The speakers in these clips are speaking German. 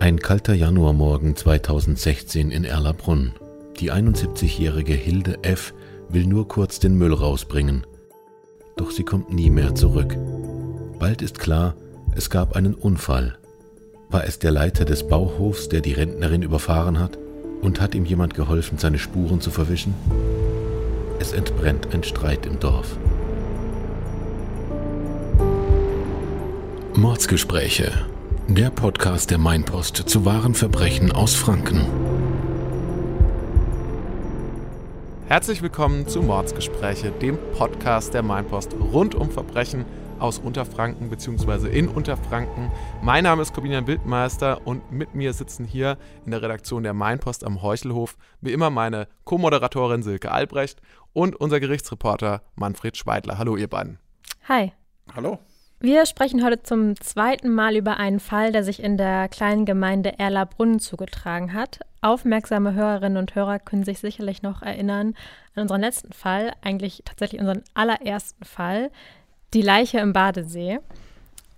Ein kalter Januarmorgen 2016 in Erlabrunn. Die 71-jährige Hilde F. will nur kurz den Müll rausbringen. Doch sie kommt nie mehr zurück. Bald ist klar, es gab einen Unfall. War es der Leiter des Bauhofs, der die Rentnerin überfahren hat? Und hat ihm jemand geholfen, seine Spuren zu verwischen? Es entbrennt ein Streit im Dorf. Mordsgespräche. Der Podcast der Mainpost zu wahren Verbrechen aus Franken. Herzlich willkommen zu Mordsgespräche, dem Podcast der Mainpost rund um Verbrechen aus Unterfranken bzw. in Unterfranken. Mein Name ist Corbinian Wildmeister und mit mir sitzen hier in der Redaktion der Mainpost am Heuchelhof wie immer meine Co-Moderatorin Silke Albrecht und unser Gerichtsreporter Manfred Schweidler. Hallo ihr beiden. Hi. Hallo. Wir sprechen heute zum zweiten Mal über einen Fall, der sich in der kleinen Gemeinde Erlabrunn zugetragen hat. Aufmerksame Hörerinnen und Hörer können sich sicherlich noch erinnern an unseren letzten Fall, eigentlich tatsächlich unseren allerersten Fall, die Leiche im Badesee.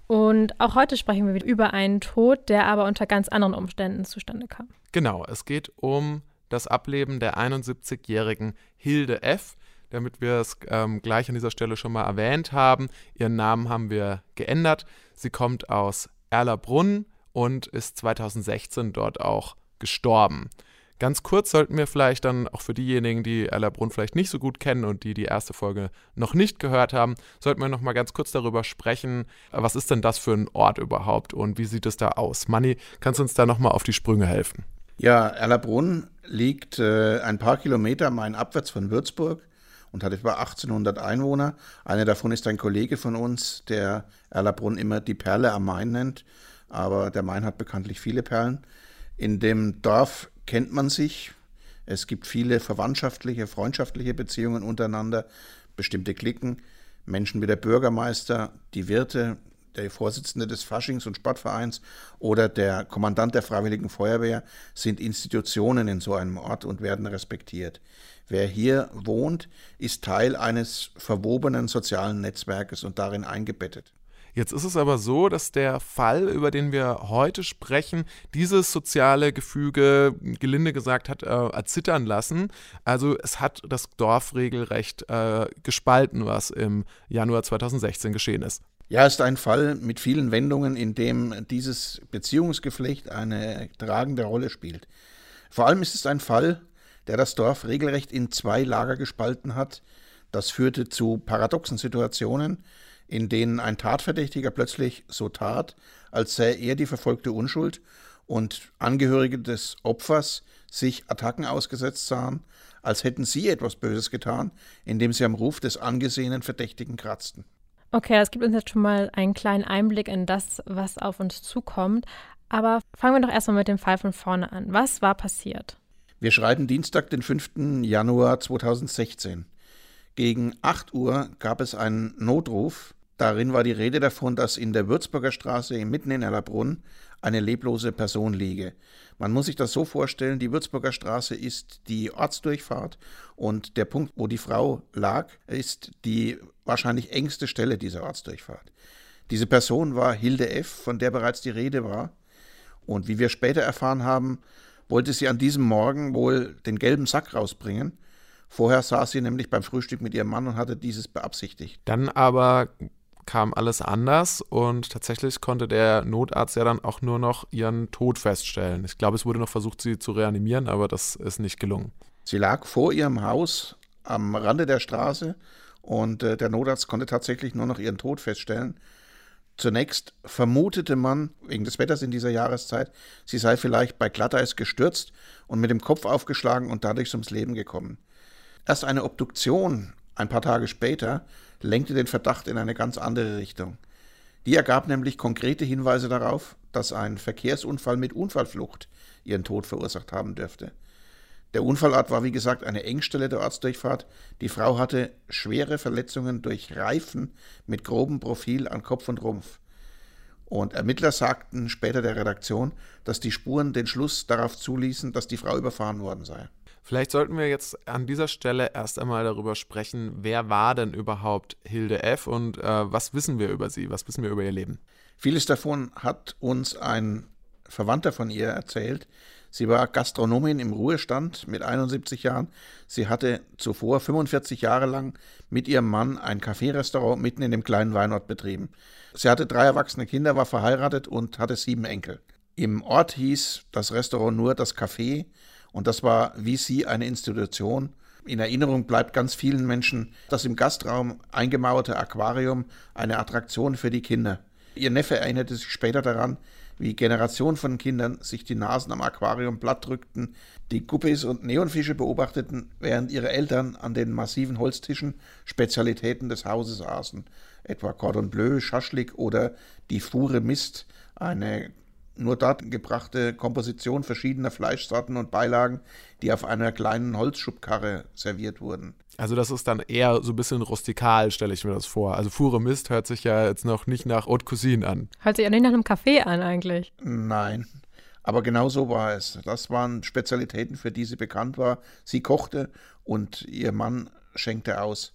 Und auch heute sprechen wir wieder über einen Tod, der aber unter ganz anderen Umständen zustande kam. Genau, es geht um das Ableben der 71-jährigen Hilde F., damit wir es ähm, gleich an dieser Stelle schon mal erwähnt haben. Ihren Namen haben wir geändert. Sie kommt aus Erlabrunn und ist 2016 dort auch gestorben. Ganz kurz sollten wir vielleicht dann auch für diejenigen, die Erlabrunn vielleicht nicht so gut kennen und die die erste Folge noch nicht gehört haben, sollten wir noch mal ganz kurz darüber sprechen, was ist denn das für ein Ort überhaupt und wie sieht es da aus? Manni, kannst du uns da noch mal auf die Sprünge helfen? Ja, Erlabrunn liegt äh, ein paar Kilometer mainabwärts von Würzburg und hat etwa 1800 Einwohner. Einer davon ist ein Kollege von uns, der Erlabrunn immer die Perle am Main nennt. Aber der Main hat bekanntlich viele Perlen. In dem Dorf kennt man sich. Es gibt viele verwandtschaftliche, freundschaftliche Beziehungen untereinander, bestimmte Klicken. Menschen wie der Bürgermeister, die Wirte, der Vorsitzende des Faschings- und Sportvereins oder der Kommandant der Freiwilligen Feuerwehr sind Institutionen in so einem Ort und werden respektiert. Wer hier wohnt, ist Teil eines verwobenen sozialen Netzwerkes und darin eingebettet. Jetzt ist es aber so, dass der Fall, über den wir heute sprechen, dieses soziale Gefüge, gelinde gesagt, hat äh, erzittern lassen. Also es hat das Dorf regelrecht äh, gespalten, was im Januar 2016 geschehen ist. Ja, ist ein Fall mit vielen Wendungen, in dem dieses Beziehungsgeflecht eine tragende Rolle spielt. Vor allem ist es ein Fall, der das Dorf regelrecht in zwei Lager gespalten hat. Das führte zu paradoxen Situationen, in denen ein Tatverdächtiger plötzlich so tat, als sei er die verfolgte Unschuld und Angehörige des Opfers sich Attacken ausgesetzt sahen, als hätten sie etwas Böses getan, indem sie am Ruf des angesehenen Verdächtigen kratzten. Okay, das gibt uns jetzt schon mal einen kleinen Einblick in das, was auf uns zukommt. Aber fangen wir doch erstmal mit dem Fall von vorne an. Was war passiert? Wir schreiben Dienstag, den 5. Januar 2016. Gegen 8 Uhr gab es einen Notruf. Darin war die Rede davon, dass in der Würzburger Straße mitten in Erlabrunn eine leblose Person liege. Man muss sich das so vorstellen, die Würzburger Straße ist die Ortsdurchfahrt und der Punkt, wo die Frau lag, ist die wahrscheinlich engste Stelle dieser Ortsdurchfahrt. Diese Person war Hilde F., von der bereits die Rede war. Und wie wir später erfahren haben, wollte sie an diesem Morgen wohl den gelben Sack rausbringen. Vorher saß sie nämlich beim Frühstück mit ihrem Mann und hatte dieses beabsichtigt. Dann aber kam alles anders und tatsächlich konnte der Notarzt ja dann auch nur noch ihren Tod feststellen. Ich glaube, es wurde noch versucht, sie zu reanimieren, aber das ist nicht gelungen. Sie lag vor ihrem Haus am Rande der Straße und äh, der Notarzt konnte tatsächlich nur noch ihren Tod feststellen. Zunächst vermutete man, wegen des Wetters in dieser Jahreszeit, sie sei vielleicht bei Glatteis gestürzt und mit dem Kopf aufgeschlagen und dadurch ums Leben gekommen. Erst eine Obduktion ein paar Tage später lenkte den Verdacht in eine ganz andere Richtung. Die ergab nämlich konkrete Hinweise darauf, dass ein Verkehrsunfall mit Unfallflucht ihren Tod verursacht haben dürfte. Der Unfallort war wie gesagt eine Engstelle der Ortsdurchfahrt. Die Frau hatte schwere Verletzungen durch Reifen mit grobem Profil an Kopf und Rumpf. Und Ermittler sagten später der Redaktion, dass die Spuren den Schluss darauf zuließen, dass die Frau überfahren worden sei. Vielleicht sollten wir jetzt an dieser Stelle erst einmal darüber sprechen, wer war denn überhaupt Hilde F. und äh, was wissen wir über sie, was wissen wir über ihr Leben? Vieles davon hat uns ein Verwandter von ihr erzählt. Sie war Gastronomin im Ruhestand mit 71 Jahren. Sie hatte zuvor 45 Jahre lang mit ihrem Mann ein Kaffeerestaurant mitten in dem kleinen Weinort betrieben. Sie hatte drei erwachsene Kinder, war verheiratet und hatte sieben Enkel. Im Ort hieß das Restaurant nur das Café und das war wie sie eine Institution. In Erinnerung bleibt ganz vielen Menschen das im Gastraum eingemauerte Aquarium eine Attraktion für die Kinder. Ihr Neffe erinnerte sich später daran, wie Generationen von Kindern sich die Nasen am Aquarium platt drückten, die Guppies und Neonfische beobachteten, während ihre Eltern an den massiven Holztischen Spezialitäten des Hauses aßen, etwa Cordon Bleu, Schaschlik oder die Fure Mist, eine nur dort gebrachte Komposition verschiedener Fleischsorten und Beilagen, die auf einer kleinen Holzschubkarre serviert wurden. Also das ist dann eher so ein bisschen rustikal, stelle ich mir das vor. Also Fure Mist hört sich ja jetzt noch nicht nach Haute Cuisine an. Hört sich ja nicht nach einem Café an eigentlich. Nein, aber genau so war es. Das waren Spezialitäten, für die sie bekannt war. Sie kochte und ihr Mann schenkte aus.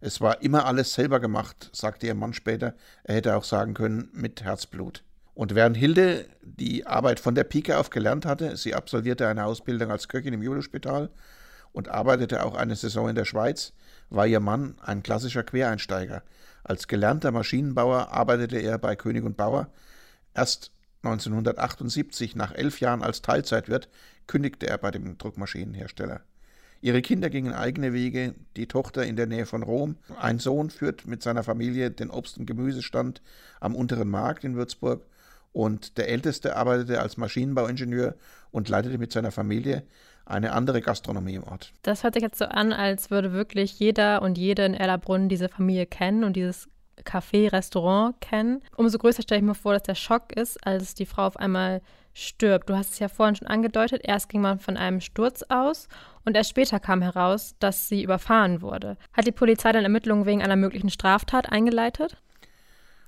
Es war immer alles selber gemacht, sagte ihr Mann später. Er hätte auch sagen können, mit Herzblut. Und während Hilde die Arbeit von der Pike auf gelernt hatte, sie absolvierte eine Ausbildung als Köchin im Judospital und arbeitete auch eine Saison in der Schweiz, war ihr Mann ein klassischer Quereinsteiger. Als gelernter Maschinenbauer arbeitete er bei König und Bauer. Erst 1978, nach elf Jahren als Teilzeitwirt, kündigte er bei dem Druckmaschinenhersteller. Ihre Kinder gingen eigene Wege, die Tochter in der Nähe von Rom. Ein Sohn führt mit seiner Familie den Obst- und Gemüsestand am unteren Markt in Würzburg und der Älteste arbeitete als Maschinenbauingenieur und leitete mit seiner Familie eine andere Gastronomie im Ort. Das hört sich jetzt so an, als würde wirklich jeder und jede in Erlabrunn diese Familie kennen und dieses Café, Restaurant kennen. Umso größer stelle ich mir vor, dass der Schock ist, als die Frau auf einmal stirbt. Du hast es ja vorhin schon angedeutet. Erst ging man von einem Sturz aus und erst später kam heraus, dass sie überfahren wurde. Hat die Polizei dann Ermittlungen wegen einer möglichen Straftat eingeleitet?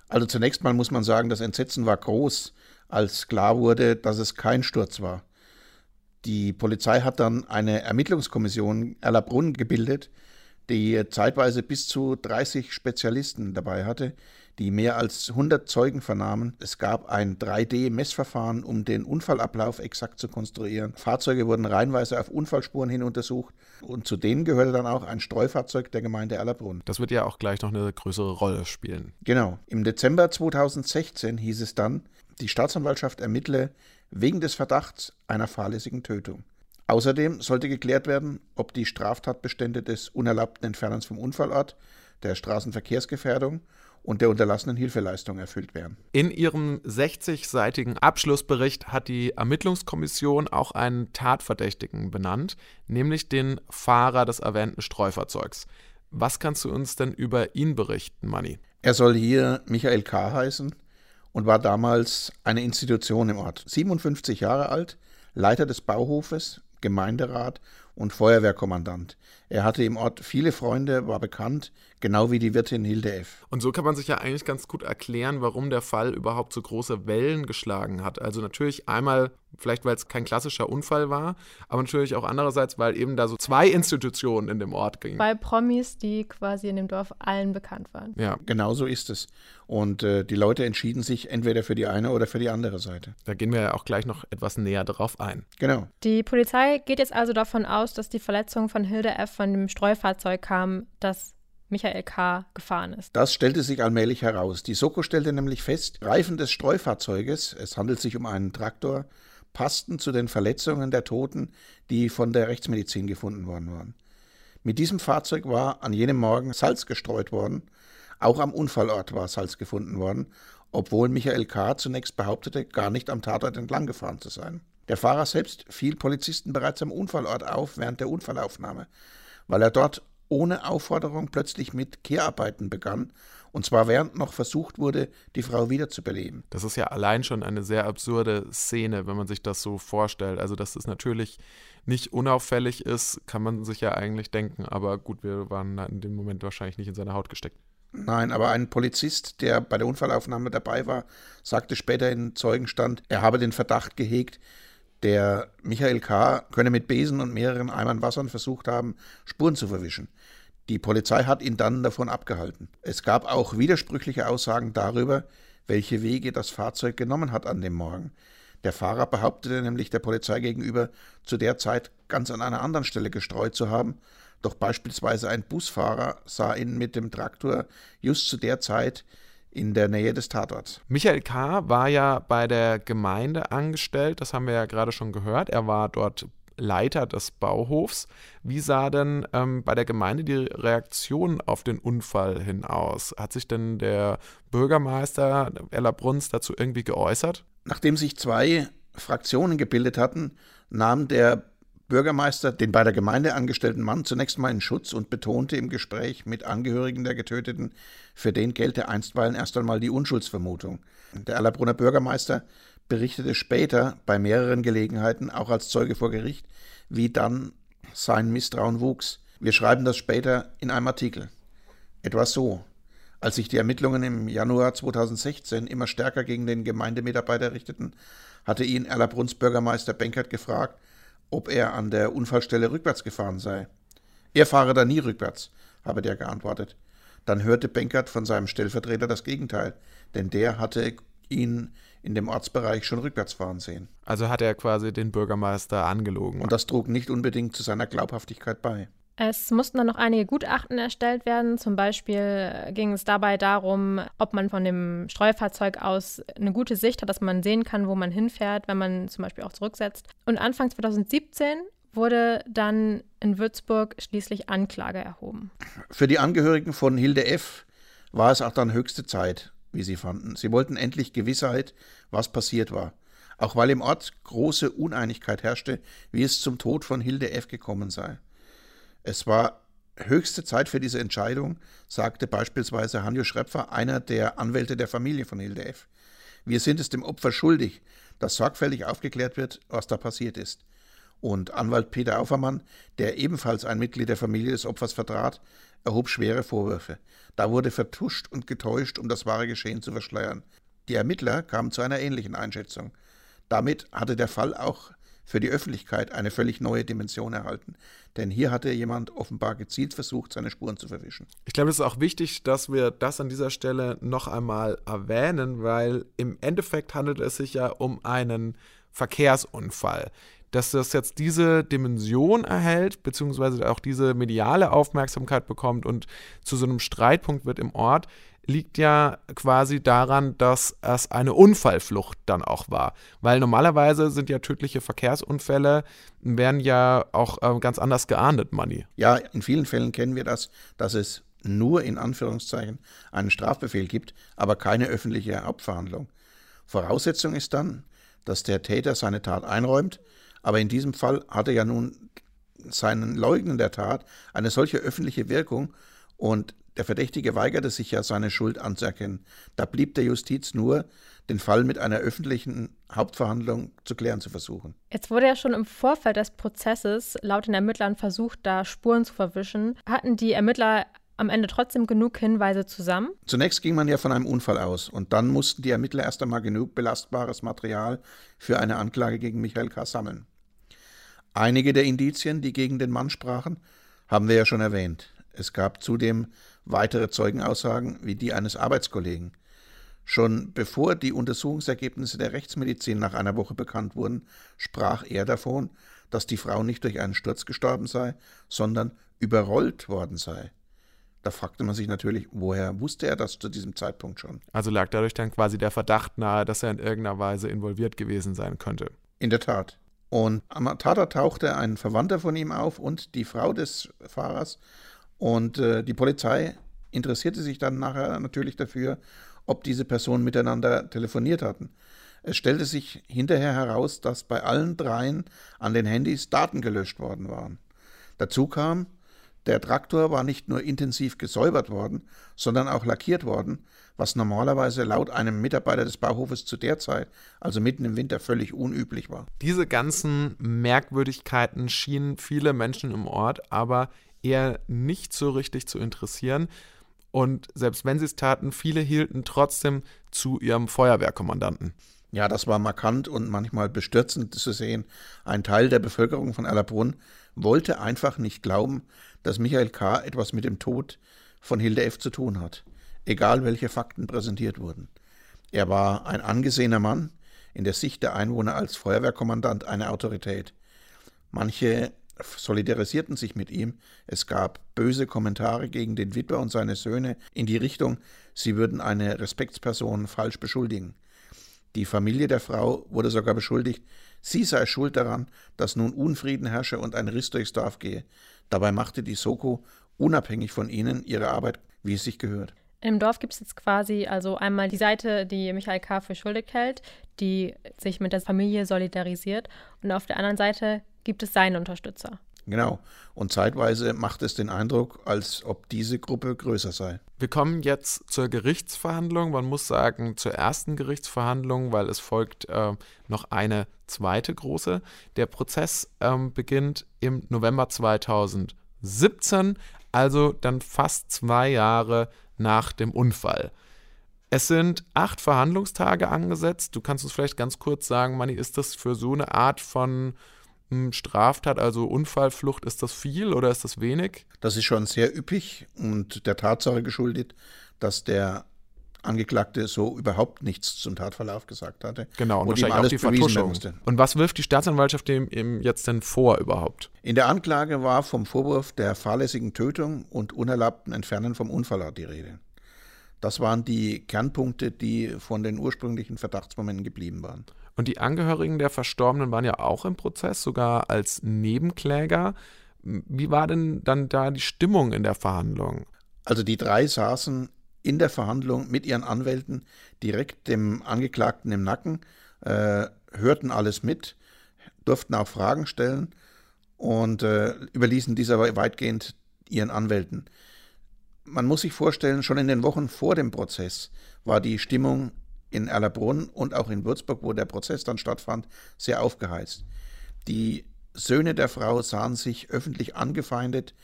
Also zunächst mal muss man sagen, das Entsetzen war groß, als klar wurde, dass es kein Sturz war. Die Polizei hat dann eine Ermittlungskommission Erlabrunn gebildet, die zeitweise bis zu 30 Spezialisten dabei hatte, die mehr als 100 Zeugen vernahmen. Es gab ein 3D-Messverfahren, um den Unfallablauf exakt zu konstruieren. Fahrzeuge wurden reihenweise auf Unfallspuren hin untersucht und zu denen gehörte dann auch ein Streufahrzeug der Gemeinde Erlabrunn. Das wird ja auch gleich noch eine größere Rolle spielen. Genau. Im Dezember 2016 hieß es dann, die Staatsanwaltschaft ermittle wegen des Verdachts einer fahrlässigen Tötung. Außerdem sollte geklärt werden, ob die Straftatbestände des unerlaubten Entfernens vom Unfallort, der Straßenverkehrsgefährdung und der unterlassenen Hilfeleistung erfüllt werden. In ihrem 60-seitigen Abschlussbericht hat die Ermittlungskommission auch einen Tatverdächtigen benannt, nämlich den Fahrer des erwähnten Streufahrzeugs. Was kannst du uns denn über ihn berichten, Manni? Er soll hier Michael K. heißen und war damals eine Institution im Ort. 57 Jahre alt, Leiter des Bauhofes, Gemeinderat und Feuerwehrkommandant. Er hatte im Ort viele Freunde, war bekannt, genau wie die Wirtin Hilde F. Und so kann man sich ja eigentlich ganz gut erklären, warum der Fall überhaupt so große Wellen geschlagen hat. Also natürlich einmal, vielleicht weil es kein klassischer Unfall war, aber natürlich auch andererseits, weil eben da so zwei Institutionen in dem Ort gingen. Zwei Promis, die quasi in dem Dorf allen bekannt waren. Ja, genau so ist es. Und äh, die Leute entschieden sich entweder für die eine oder für die andere Seite. Da gehen wir ja auch gleich noch etwas näher darauf ein. Genau. Die Polizei geht jetzt also davon aus, dass die Verletzung von Hilde F von dem Streufahrzeug kam, das Michael K. gefahren ist. Das stellte sich allmählich heraus. Die Soko stellte nämlich fest, Reifen des Streufahrzeuges, es handelt sich um einen Traktor, passten zu den Verletzungen der Toten, die von der Rechtsmedizin gefunden worden waren. Mit diesem Fahrzeug war an jenem Morgen Salz gestreut worden. Auch am Unfallort war Salz gefunden worden, obwohl Michael K. zunächst behauptete, gar nicht am Tatort entlang gefahren zu sein. Der Fahrer selbst fiel Polizisten bereits am Unfallort auf während der Unfallaufnahme, weil er dort ohne Aufforderung plötzlich mit Kehrarbeiten begann, und zwar während noch versucht wurde, die Frau wiederzubeleben. Das ist ja allein schon eine sehr absurde Szene, wenn man sich das so vorstellt. Also, dass es natürlich nicht unauffällig ist, kann man sich ja eigentlich denken, aber gut, wir waren in dem Moment wahrscheinlich nicht in seine Haut gesteckt. Nein, aber ein Polizist, der bei der Unfallaufnahme dabei war, sagte später in Zeugenstand, er habe den Verdacht gehegt, der Michael K. könne mit Besen und mehreren Eimern Wassern versucht haben, Spuren zu verwischen. Die Polizei hat ihn dann davon abgehalten. Es gab auch widersprüchliche Aussagen darüber, welche Wege das Fahrzeug genommen hat an dem Morgen. Der Fahrer behauptete nämlich der Polizei gegenüber, zu der Zeit ganz an einer anderen Stelle gestreut zu haben, doch beispielsweise ein Busfahrer sah ihn mit dem Traktor just zu der Zeit in der Nähe des Tatorts. Michael K. war ja bei der Gemeinde angestellt, das haben wir ja gerade schon gehört. Er war dort Leiter des Bauhofs. Wie sah denn ähm, bei der Gemeinde die Reaktion auf den Unfall hin aus? Hat sich denn der Bürgermeister Ella Bruns dazu irgendwie geäußert? Nachdem sich zwei Fraktionen gebildet hatten, nahm der Bürgermeister den bei der Gemeinde angestellten Mann zunächst mal in Schutz und betonte im Gespräch mit Angehörigen der Getöteten, für den gelte einstweilen erst einmal die Unschuldsvermutung. Der Allerbrunner Bürgermeister berichtete später bei mehreren Gelegenheiten, auch als Zeuge vor Gericht, wie dann sein Misstrauen wuchs. Wir schreiben das später in einem Artikel. Etwa so. Als sich die Ermittlungen im Januar 2016 immer stärker gegen den Gemeindemitarbeiter richteten, hatte ihn Erlabruns Bürgermeister Benkert gefragt, ob er an der Unfallstelle rückwärts gefahren sei. Er fahre da nie rückwärts, habe der geantwortet. Dann hörte Benkert von seinem Stellvertreter das Gegenteil, denn der hatte ihn in dem Ortsbereich schon rückwärts fahren sehen. Also hat er quasi den Bürgermeister angelogen. Und das trug nicht unbedingt zu seiner Glaubhaftigkeit bei. Es mussten dann noch einige Gutachten erstellt werden. Zum Beispiel ging es dabei darum, ob man von dem Streufahrzeug aus eine gute Sicht hat, dass man sehen kann, wo man hinfährt, wenn man zum Beispiel auch zurücksetzt. Und Anfang 2017 wurde dann in Würzburg schließlich Anklage erhoben. Für die Angehörigen von Hilde F. war es auch dann höchste Zeit, wie sie fanden. Sie wollten endlich Gewissheit, was passiert war. Auch weil im Ort große Uneinigkeit herrschte, wie es zum Tod von Hilde F. gekommen sei. Es war höchste Zeit für diese Entscheidung, sagte beispielsweise Hanjo Schrepfer, einer der Anwälte der Familie von Hilde F. Wir sind es dem Opfer schuldig, dass sorgfältig aufgeklärt wird, was da passiert ist. Und Anwalt Peter Aufermann, der ebenfalls ein Mitglied der Familie des Opfers vertrat, erhob schwere Vorwürfe. Da wurde vertuscht und getäuscht, um das wahre Geschehen zu verschleiern. Die Ermittler kamen zu einer ähnlichen Einschätzung. Damit hatte der Fall auch für die Öffentlichkeit eine völlig neue Dimension erhalten. Denn hier hatte jemand offenbar gezielt versucht, seine Spuren zu verwischen. Ich glaube, es ist auch wichtig, dass wir das an dieser Stelle noch einmal erwähnen, weil im Endeffekt handelt es sich ja um einen Verkehrsunfall. Dass das jetzt diese Dimension erhält, beziehungsweise auch diese mediale Aufmerksamkeit bekommt und zu so einem Streitpunkt wird im Ort, liegt ja quasi daran, dass es eine Unfallflucht dann auch war. Weil normalerweise sind ja tödliche Verkehrsunfälle, werden ja auch äh, ganz anders geahndet, Manni. Ja, in vielen Fällen kennen wir das, dass es nur in Anführungszeichen einen Strafbefehl gibt, aber keine öffentliche Hauptverhandlung. Voraussetzung ist dann, dass der Täter seine Tat einräumt, aber in diesem Fall hatte ja nun seinen Leugnen der Tat eine solche öffentliche Wirkung und der Verdächtige weigerte sich ja, seine Schuld anzuerkennen. Da blieb der Justiz nur, den Fall mit einer öffentlichen Hauptverhandlung zu klären zu versuchen. Jetzt wurde ja schon im Vorfeld des Prozesses laut den Ermittlern versucht, da Spuren zu verwischen. Hatten die Ermittler am Ende trotzdem genug Hinweise zusammen? Zunächst ging man ja von einem Unfall aus und dann mussten die Ermittler erst einmal genug belastbares Material für eine Anklage gegen Michael K. sammeln. Einige der Indizien, die gegen den Mann sprachen, haben wir ja schon erwähnt. Es gab zudem weitere Zeugenaussagen wie die eines Arbeitskollegen. Schon bevor die Untersuchungsergebnisse der Rechtsmedizin nach einer Woche bekannt wurden, sprach er davon, dass die Frau nicht durch einen Sturz gestorben sei, sondern überrollt worden sei. Da fragte man sich natürlich, woher wusste er das zu diesem Zeitpunkt schon? Also lag dadurch dann quasi der Verdacht nahe, dass er in irgendeiner Weise involviert gewesen sein könnte. In der Tat. Und am Tatort tauchte ein Verwandter von ihm auf und die Frau des Fahrers und äh, die Polizei interessierte sich dann nachher natürlich dafür, ob diese Personen miteinander telefoniert hatten. Es stellte sich hinterher heraus, dass bei allen dreien an den Handys Daten gelöscht worden waren. Dazu kam, der Traktor war nicht nur intensiv gesäubert worden, sondern auch lackiert worden, was normalerweise laut einem Mitarbeiter des Bauhofes zu der Zeit, also mitten im Winter, völlig unüblich war. Diese ganzen Merkwürdigkeiten schienen viele Menschen im Ort aber eher nicht so richtig zu interessieren. Und selbst wenn sie es taten, viele hielten trotzdem zu ihrem Feuerwehrkommandanten. Ja, das war markant und manchmal bestürzend zu sehen. Ein Teil der Bevölkerung von Erlabrunn wollte einfach nicht glauben, dass Michael K. etwas mit dem Tod von Hilde F. zu tun hat, egal welche Fakten präsentiert wurden. Er war ein angesehener Mann, in der Sicht der Einwohner als Feuerwehrkommandant eine Autorität. Manche solidarisierten sich mit ihm. Es gab böse Kommentare gegen den Witwer und seine Söhne in die Richtung, sie würden eine Respektsperson falsch beschuldigen. Die Familie der Frau wurde sogar beschuldigt, sie sei schuld daran, dass nun Unfrieden herrsche und ein Riss durchs Dorf gehe. Dabei machte die Soko unabhängig von ihnen ihre Arbeit, wie es sich gehört. Im Dorf gibt es jetzt quasi also einmal die Seite, die Michael K. für schuldig hält, die sich mit der Familie solidarisiert. Und auf der anderen Seite gibt es seine Unterstützer. Genau. Und zeitweise macht es den Eindruck, als ob diese Gruppe größer sei. Wir kommen jetzt zur Gerichtsverhandlung. Man muss sagen, zur ersten Gerichtsverhandlung, weil es folgt äh, noch eine zweite große. Der Prozess ähm, beginnt im November 2017, also dann fast zwei Jahre nach dem Unfall. Es sind acht Verhandlungstage angesetzt. Du kannst uns vielleicht ganz kurz sagen, Manni, ist das für so eine Art von Straftat, also Unfallflucht, ist das viel oder ist das wenig? Das ist schon sehr üppig und der Tatsache geschuldet, dass der Angeklagte so überhaupt nichts zum Tatverlauf gesagt hatte. Genau, und, und wahrscheinlich auch die Vertuschung. Und was wirft die Staatsanwaltschaft dem, jetzt denn vor überhaupt? In der Anklage war vom Vorwurf der fahrlässigen Tötung und unerlaubten Entfernen vom Unfallort die Rede. Das waren die Kernpunkte, die von den ursprünglichen Verdachtsmomenten geblieben waren. Und die Angehörigen der Verstorbenen waren ja auch im Prozess, sogar als Nebenkläger. Wie war denn dann da die Stimmung in der Verhandlung? Also die drei saßen in der Verhandlung mit ihren Anwälten direkt dem Angeklagten im Nacken, äh, hörten alles mit, durften auch Fragen stellen und äh, überließen diese aber weitgehend ihren Anwälten. Man muss sich vorstellen, schon in den Wochen vor dem Prozess war die Stimmung in Erlabrunn und auch in Würzburg, wo der Prozess dann stattfand, sehr aufgeheizt. Die Söhne der Frau sahen sich öffentlich angefeindet.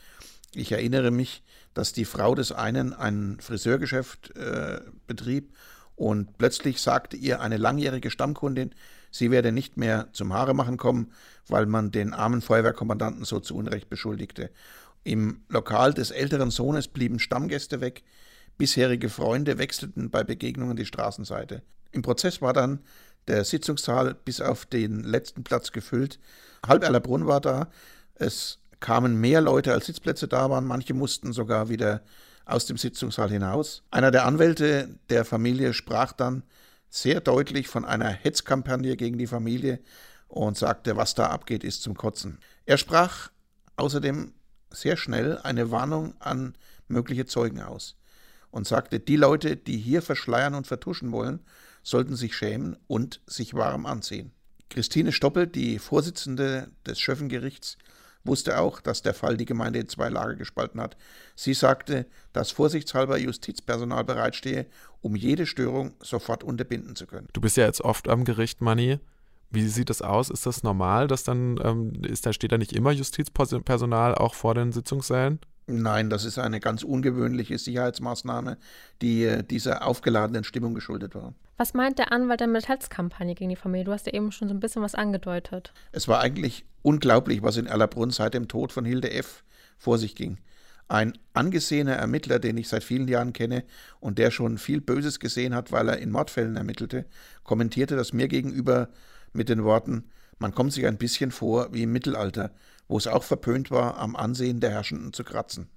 Ich erinnere mich, dass die Frau des einen ein Friseurgeschäft äh, betrieb und plötzlich sagte ihr eine langjährige Stammkundin, sie werde nicht mehr zum Haare machen kommen, weil man den armen Feuerwehrkommandanten so zu Unrecht beschuldigte. Im Lokal des älteren Sohnes blieben Stammgäste weg, Bisherige Freunde wechselten bei Begegnungen die Straßenseite. Im Prozess war dann der Sitzungssaal bis auf den letzten Platz gefüllt. Halb Erlabrunn war da. Es kamen mehr Leute, als Sitzplätze da waren. Manche mussten sogar wieder aus dem Sitzungssaal hinaus. Einer der Anwälte der Familie sprach dann sehr deutlich von einer Hetzkampagne gegen die Familie und sagte, was da abgeht, ist zum Kotzen. Er sprach außerdem sehr schnell eine Warnung an mögliche Zeugen aus und sagte, die Leute, die hier verschleiern und vertuschen wollen, sollten sich schämen und sich warm anziehen. Christine Stoppel, die Vorsitzende des Schöffengerichts, wusste auch, dass der Fall die Gemeinde in zwei Lager gespalten hat. Sie sagte, dass vorsichtshalber Justizpersonal bereitstehe, um jede Störung sofort unterbinden zu können. Du bist ja jetzt oft am Gericht, Manni. Wie sieht das aus? Ist das normal, dass dann ähm, ist, da steht da nicht immer Justizpersonal auch vor den Sitzungssälen? Nein, das ist eine ganz ungewöhnliche Sicherheitsmaßnahme, die äh, dieser aufgeladenen Stimmung geschuldet war. Was meint der Anwalt denn mit Hetzkampagne gegen die Familie? Du hast ja eben schon so ein bisschen was angedeutet. Es war eigentlich unglaublich, was in Erlabrunn seit dem Tod von Hilde F. vor sich ging. Ein angesehener Ermittler, den ich seit vielen Jahren kenne und der schon viel Böses gesehen hat, weil er in Mordfällen ermittelte, kommentierte das mir gegenüber mit den Worten, man kommt sich ein bisschen vor wie im Mittelalter, wo es auch verpönt war, am Ansehen der Herrschenden zu kratzen.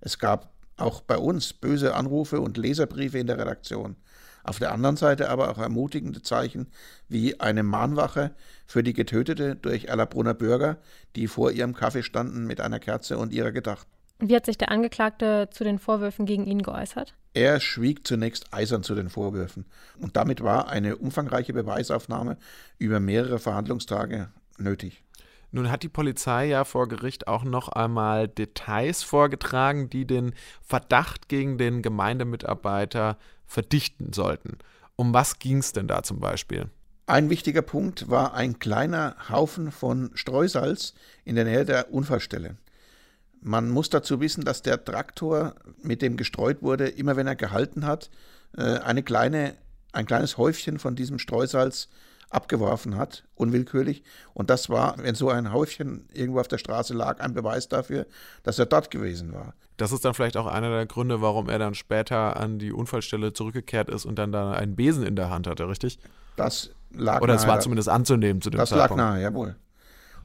Es gab auch bei uns böse Anrufe und Leserbriefe in der Redaktion. Auf der anderen Seite aber auch ermutigende Zeichen wie eine Mahnwache für die Getötete durch Erlabrunner Bürger, die vor ihrem Kaffee standen mit einer Kerze und ihrer gedacht. Wie hat sich der Angeklagte zu den Vorwürfen gegen ihn geäußert? Er schwieg zunächst eisern zu den Vorwürfen und damit war eine umfangreiche Beweisaufnahme über mehrere Verhandlungstage nötig. Nun hat die Polizei ja vor Gericht auch noch einmal Details vorgetragen, die den Verdacht gegen den Gemeindemitarbeiter verdichten sollten. Um was ging es denn da zum Beispiel? Ein wichtiger Punkt war ein kleiner Haufen von Streusalz in der Nähe der Unfallstelle. Man muss dazu wissen, dass der Traktor, mit dem gestreut wurde, immer wenn er gehalten hat, äh, eine kleine, ein kleines Häufchen von diesem Streusalz abgeworfen hat, unwillkürlich. Und das war, wenn so ein Häufchen irgendwo auf der Straße lag, ein Beweis dafür, dass er dort gewesen war. Das ist dann vielleicht auch einer der Gründe, warum er dann später an die Unfallstelle zurückgekehrt ist und dann da einen Besen in der Hand hatte, richtig? Das lag Oder es war zumindest anzunehmen zu dem Das lag Zeitpunkt. nahe, jawohl.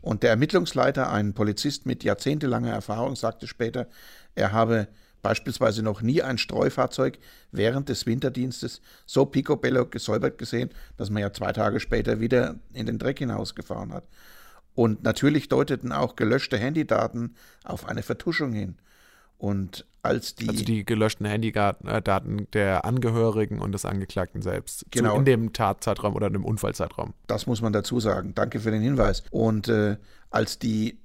Und der Ermittlungsleiter, ein Polizist mit jahrzehntelanger Erfahrung, sagte später, er habe beispielsweise noch nie ein Streufahrzeug während des Winterdienstes so picobello gesäubert gesehen, dass man ja zwei Tage später wieder in den Dreck hinausgefahren hat. Und natürlich deuteten auch gelöschte Handydaten auf eine Vertuschung hin. Und als die, Also die gelöschten Handydaten der Angehörigen und des Angeklagten selbst. Genau. Zu, in dem Tatzeitraum oder in dem Unfallzeitraum. Das muss man dazu sagen. Danke für den Hinweis. Und äh, als die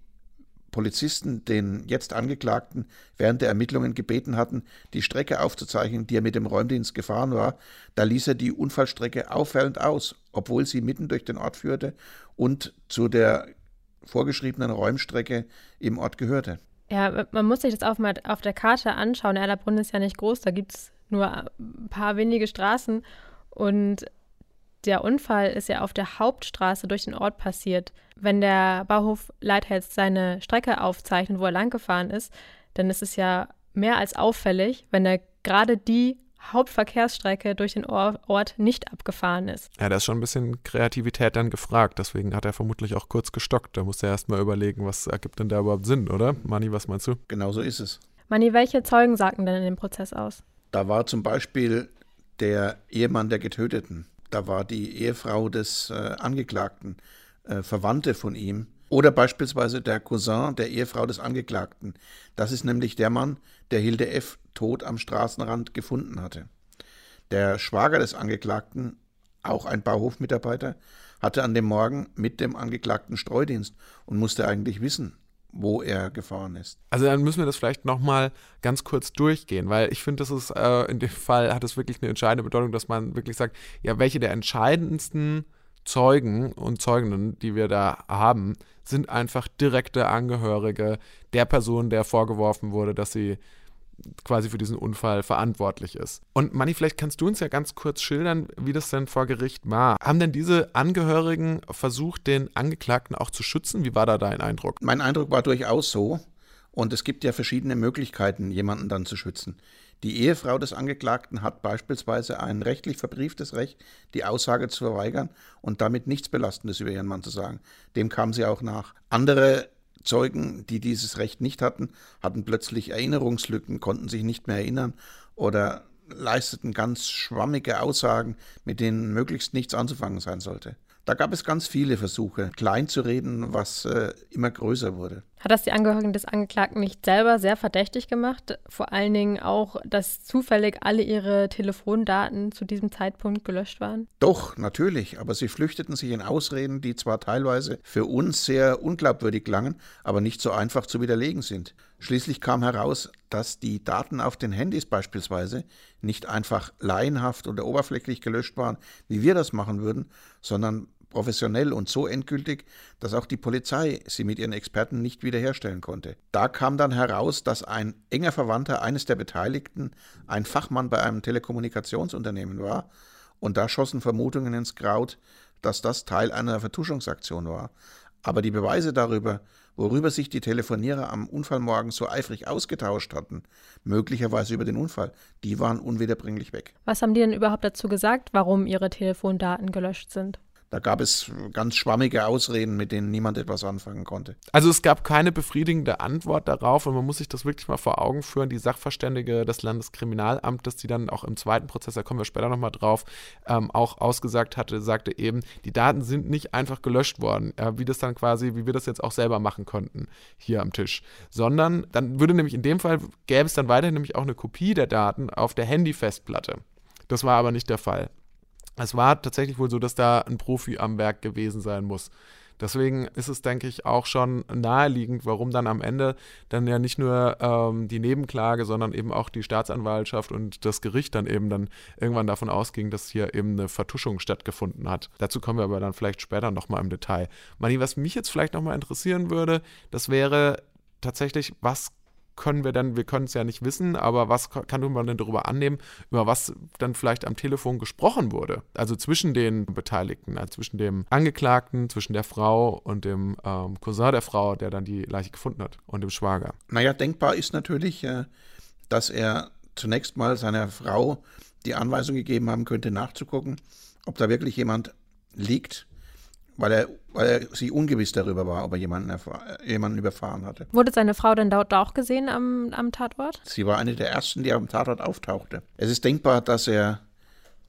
Polizisten den jetzt Angeklagten während der Ermittlungen gebeten hatten, die Strecke aufzuzeichnen, die er mit dem Räumdienst gefahren war, da ließ er die Unfallstrecke auffällend aus, obwohl sie mitten durch den Ort führte und zu der vorgeschriebenen Räumstrecke im Ort gehörte. Ja, man muss sich das auch mal auf der Karte anschauen. Erlabrunn ist ja nicht groß, da gibt es nur ein paar wenige Straßen und der Unfall ist ja auf der Hauptstraße durch den Ort passiert. Wenn der Bauhofleiter jetzt seine Strecke aufzeichnet, wo er langgefahren ist, dann ist es ja mehr als auffällig, wenn er gerade die Hauptverkehrsstrecke durch den Or Ort nicht abgefahren ist. Ja, da ist schon ein bisschen Kreativität dann gefragt. Deswegen hat er vermutlich auch kurz gestockt. Da musste er erst mal überlegen, was ergibt denn da überhaupt Sinn, oder? Mani, was meinst du? Genau so ist es. Manni, welche Zeugen sagten denn in dem Prozess aus? Da war zum Beispiel der Ehemann der Getöteten, da war die Ehefrau des äh, Angeklagten, äh, Verwandte von ihm. Oder beispielsweise der Cousin der Ehefrau des Angeklagten. Das ist nämlich der Mann, der Hilde F. tot am Straßenrand gefunden hatte. Der Schwager des Angeklagten, auch ein Bauhofmitarbeiter, hatte an dem Morgen mit dem Angeklagten Streudienst und musste eigentlich wissen, wo er gefahren ist. Also dann müssen wir das vielleicht nochmal ganz kurz durchgehen, weil ich finde, das ist äh, in dem Fall hat es wirklich eine entscheidende Bedeutung, dass man wirklich sagt, ja, welche der entscheidendsten Zeugen und Zeuginnen, die wir da haben, sind einfach direkte Angehörige der Person, der vorgeworfen wurde, dass sie quasi für diesen Unfall verantwortlich ist. Und Manni, vielleicht kannst du uns ja ganz kurz schildern, wie das denn vor Gericht war. Haben denn diese Angehörigen versucht, den Angeklagten auch zu schützen? Wie war da dein Eindruck? Mein Eindruck war durchaus so. Und es gibt ja verschiedene Möglichkeiten, jemanden dann zu schützen. Die Ehefrau des Angeklagten hat beispielsweise ein rechtlich verbrieftes Recht, die Aussage zu verweigern und damit nichts Belastendes über ihren Mann zu sagen. Dem kam sie auch nach. Andere Zeugen, die dieses Recht nicht hatten, hatten plötzlich Erinnerungslücken, konnten sich nicht mehr erinnern oder leisteten ganz schwammige Aussagen, mit denen möglichst nichts anzufangen sein sollte. Da gab es ganz viele Versuche, klein zu reden, was äh, immer größer wurde. Hat das die Angehörigen des Angeklagten nicht selber sehr verdächtig gemacht? Vor allen Dingen auch, dass zufällig alle ihre Telefondaten zu diesem Zeitpunkt gelöscht waren? Doch, natürlich, aber sie flüchteten sich in Ausreden, die zwar teilweise für uns sehr unglaubwürdig klangen, aber nicht so einfach zu widerlegen sind. Schließlich kam heraus, dass die Daten auf den Handys beispielsweise nicht einfach laienhaft oder oberflächlich gelöscht waren, wie wir das machen würden, sondern professionell und so endgültig, dass auch die Polizei sie mit ihren Experten nicht wiederherstellen konnte. Da kam dann heraus, dass ein enger Verwandter eines der Beteiligten ein Fachmann bei einem Telekommunikationsunternehmen war, und da schossen Vermutungen ins Kraut, dass das Teil einer Vertuschungsaktion war. Aber die Beweise darüber, worüber sich die Telefonierer am Unfallmorgen so eifrig ausgetauscht hatten, möglicherweise über den Unfall, die waren unwiederbringlich weg. Was haben die denn überhaupt dazu gesagt, warum ihre Telefondaten gelöscht sind? Da gab es ganz schwammige Ausreden, mit denen niemand etwas anfangen konnte. Also es gab keine befriedigende Antwort darauf und man muss sich das wirklich mal vor Augen führen. Die Sachverständige des Landeskriminalamtes, die dann auch im zweiten Prozess, da kommen wir später nochmal drauf, ähm, auch ausgesagt hatte, sagte eben, die Daten sind nicht einfach gelöscht worden, äh, wie das dann quasi, wie wir das jetzt auch selber machen konnten hier am Tisch, sondern dann würde nämlich in dem Fall, gäbe es dann weiterhin nämlich auch eine Kopie der Daten auf der Handyfestplatte. Das war aber nicht der Fall. Es war tatsächlich wohl so, dass da ein Profi am Werk gewesen sein muss. Deswegen ist es, denke ich, auch schon naheliegend, warum dann am Ende dann ja nicht nur ähm, die Nebenklage, sondern eben auch die Staatsanwaltschaft und das Gericht dann eben dann irgendwann davon ausging, dass hier eben eine Vertuschung stattgefunden hat. Dazu kommen wir aber dann vielleicht später nochmal im Detail. Mani, was mich jetzt vielleicht nochmal interessieren würde, das wäre tatsächlich, was können wir dann, wir können es ja nicht wissen, aber was kann man denn darüber annehmen, über was dann vielleicht am Telefon gesprochen wurde? Also zwischen den Beteiligten, also zwischen dem Angeklagten, zwischen der Frau und dem ähm, Cousin der Frau, der dann die Leiche gefunden hat und dem Schwager. Naja, denkbar ist natürlich, äh, dass er zunächst mal seiner Frau die Anweisung gegeben haben könnte, nachzugucken, ob da wirklich jemand liegt, weil er, weil er sich ungewiss darüber war, ob er jemanden, jemanden überfahren hatte. Wurde seine Frau denn dort auch gesehen am, am Tatort? Sie war eine der ersten, die am Tatort auftauchte. Es ist denkbar, dass er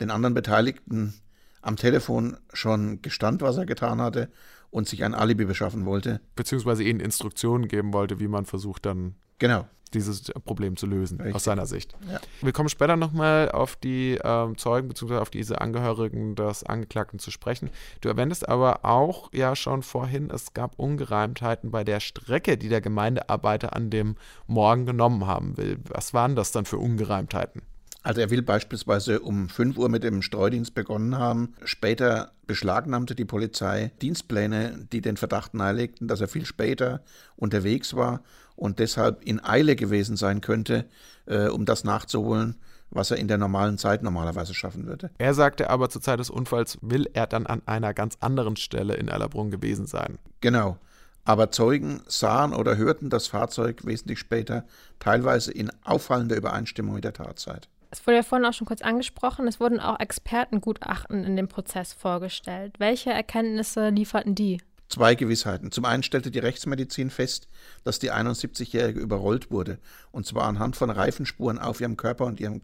den anderen Beteiligten am Telefon schon gestand, was er getan hatte und sich ein Alibi beschaffen wollte. Beziehungsweise ihnen Instruktionen geben wollte, wie man versucht dann genau. Dieses Problem zu lösen, Richtig. aus seiner Sicht. Ja. Wir kommen später nochmal auf die ähm, Zeugen beziehungsweise auf diese Angehörigen des Angeklagten zu sprechen. Du erwähntest aber auch ja schon vorhin, es gab Ungereimtheiten bei der Strecke, die der Gemeindearbeiter an dem Morgen genommen haben will. Was waren das dann für Ungereimtheiten? Also er will beispielsweise um 5 Uhr mit dem Streudienst begonnen haben. Später beschlagnahmte die Polizei Dienstpläne, die den Verdacht nahelegten, dass er viel später unterwegs war und deshalb in Eile gewesen sein könnte, äh, um das nachzuholen, was er in der normalen Zeit normalerweise schaffen würde. Er sagte aber zur Zeit des Unfalls will er dann an einer ganz anderen Stelle in Erlabrunn gewesen sein. Genau. Aber Zeugen sahen oder hörten das Fahrzeug wesentlich später, teilweise in auffallender Übereinstimmung mit der Tatzeit. Es wurde ja vorhin auch schon kurz angesprochen, es wurden auch Expertengutachten in dem Prozess vorgestellt. Welche Erkenntnisse lieferten die? Zwei Gewissheiten. Zum einen stellte die Rechtsmedizin fest, dass die 71-Jährige überrollt wurde, und zwar anhand von Reifenspuren auf ihrem Körper und ihrem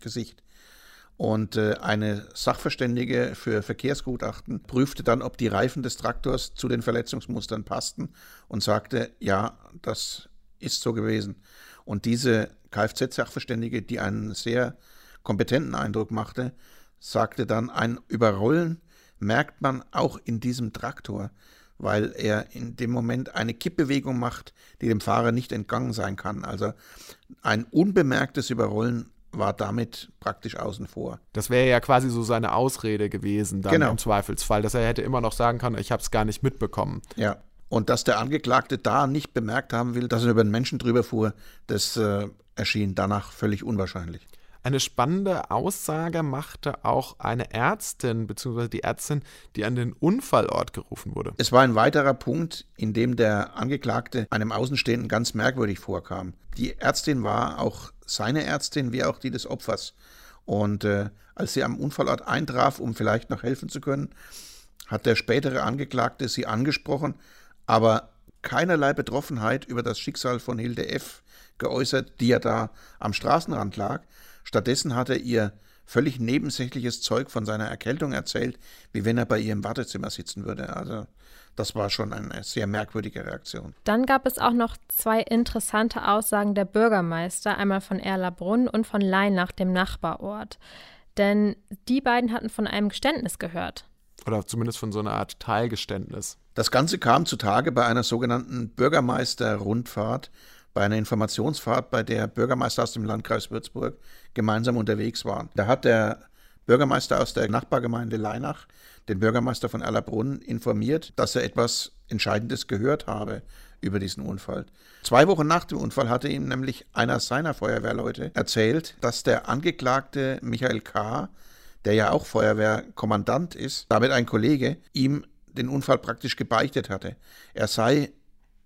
Gesicht. Und äh, eine Sachverständige für Verkehrsgutachten prüfte dann, ob die Reifen des Traktors zu den Verletzungsmustern passten und sagte, ja, das ist so gewesen. Und diese Kfz-Sachverständige, die einen sehr kompetenten Eindruck machte, sagte dann, ein Überrollen merkt man auch in diesem Traktor, weil er in dem Moment eine Kippbewegung macht, die dem Fahrer nicht entgangen sein kann. Also ein unbemerktes Überrollen war damit praktisch außen vor. Das wäre ja quasi so seine Ausrede gewesen, dann genau. im Zweifelsfall, dass er hätte immer noch sagen können, ich habe es gar nicht mitbekommen. Ja. Und dass der Angeklagte da nicht bemerkt haben will, dass er über einen Menschen drüber fuhr, das äh, erschien danach völlig unwahrscheinlich. Eine spannende Aussage machte auch eine Ärztin, beziehungsweise die Ärztin, die an den Unfallort gerufen wurde. Es war ein weiterer Punkt, in dem der Angeklagte einem Außenstehenden ganz merkwürdig vorkam. Die Ärztin war auch seine Ärztin, wie auch die des Opfers. Und äh, als sie am Unfallort eintraf, um vielleicht noch helfen zu können, hat der spätere Angeklagte sie angesprochen aber keinerlei Betroffenheit über das Schicksal von Hilde F. geäußert, die ja da am Straßenrand lag. Stattdessen hat er ihr völlig nebensächliches Zeug von seiner Erkältung erzählt, wie wenn er bei ihr im Wartezimmer sitzen würde. Also das war schon eine sehr merkwürdige Reaktion. Dann gab es auch noch zwei interessante Aussagen der Bürgermeister, einmal von Erlabrunn und von Leinach, dem Nachbarort. Denn die beiden hatten von einem Geständnis gehört. Oder zumindest von so einer Art Teilgeständnis. Das Ganze kam zutage bei einer sogenannten Bürgermeisterrundfahrt, bei einer Informationsfahrt, bei der Bürgermeister aus dem Landkreis Würzburg gemeinsam unterwegs waren. Da hat der Bürgermeister aus der Nachbargemeinde Leinach den Bürgermeister von Erlabrunn informiert, dass er etwas Entscheidendes gehört habe über diesen Unfall. Zwei Wochen nach dem Unfall hatte ihm nämlich einer seiner Feuerwehrleute erzählt, dass der Angeklagte Michael K., der ja auch Feuerwehrkommandant ist, damit ein Kollege, ihm den Unfall praktisch gebeichtet hatte. Er sei,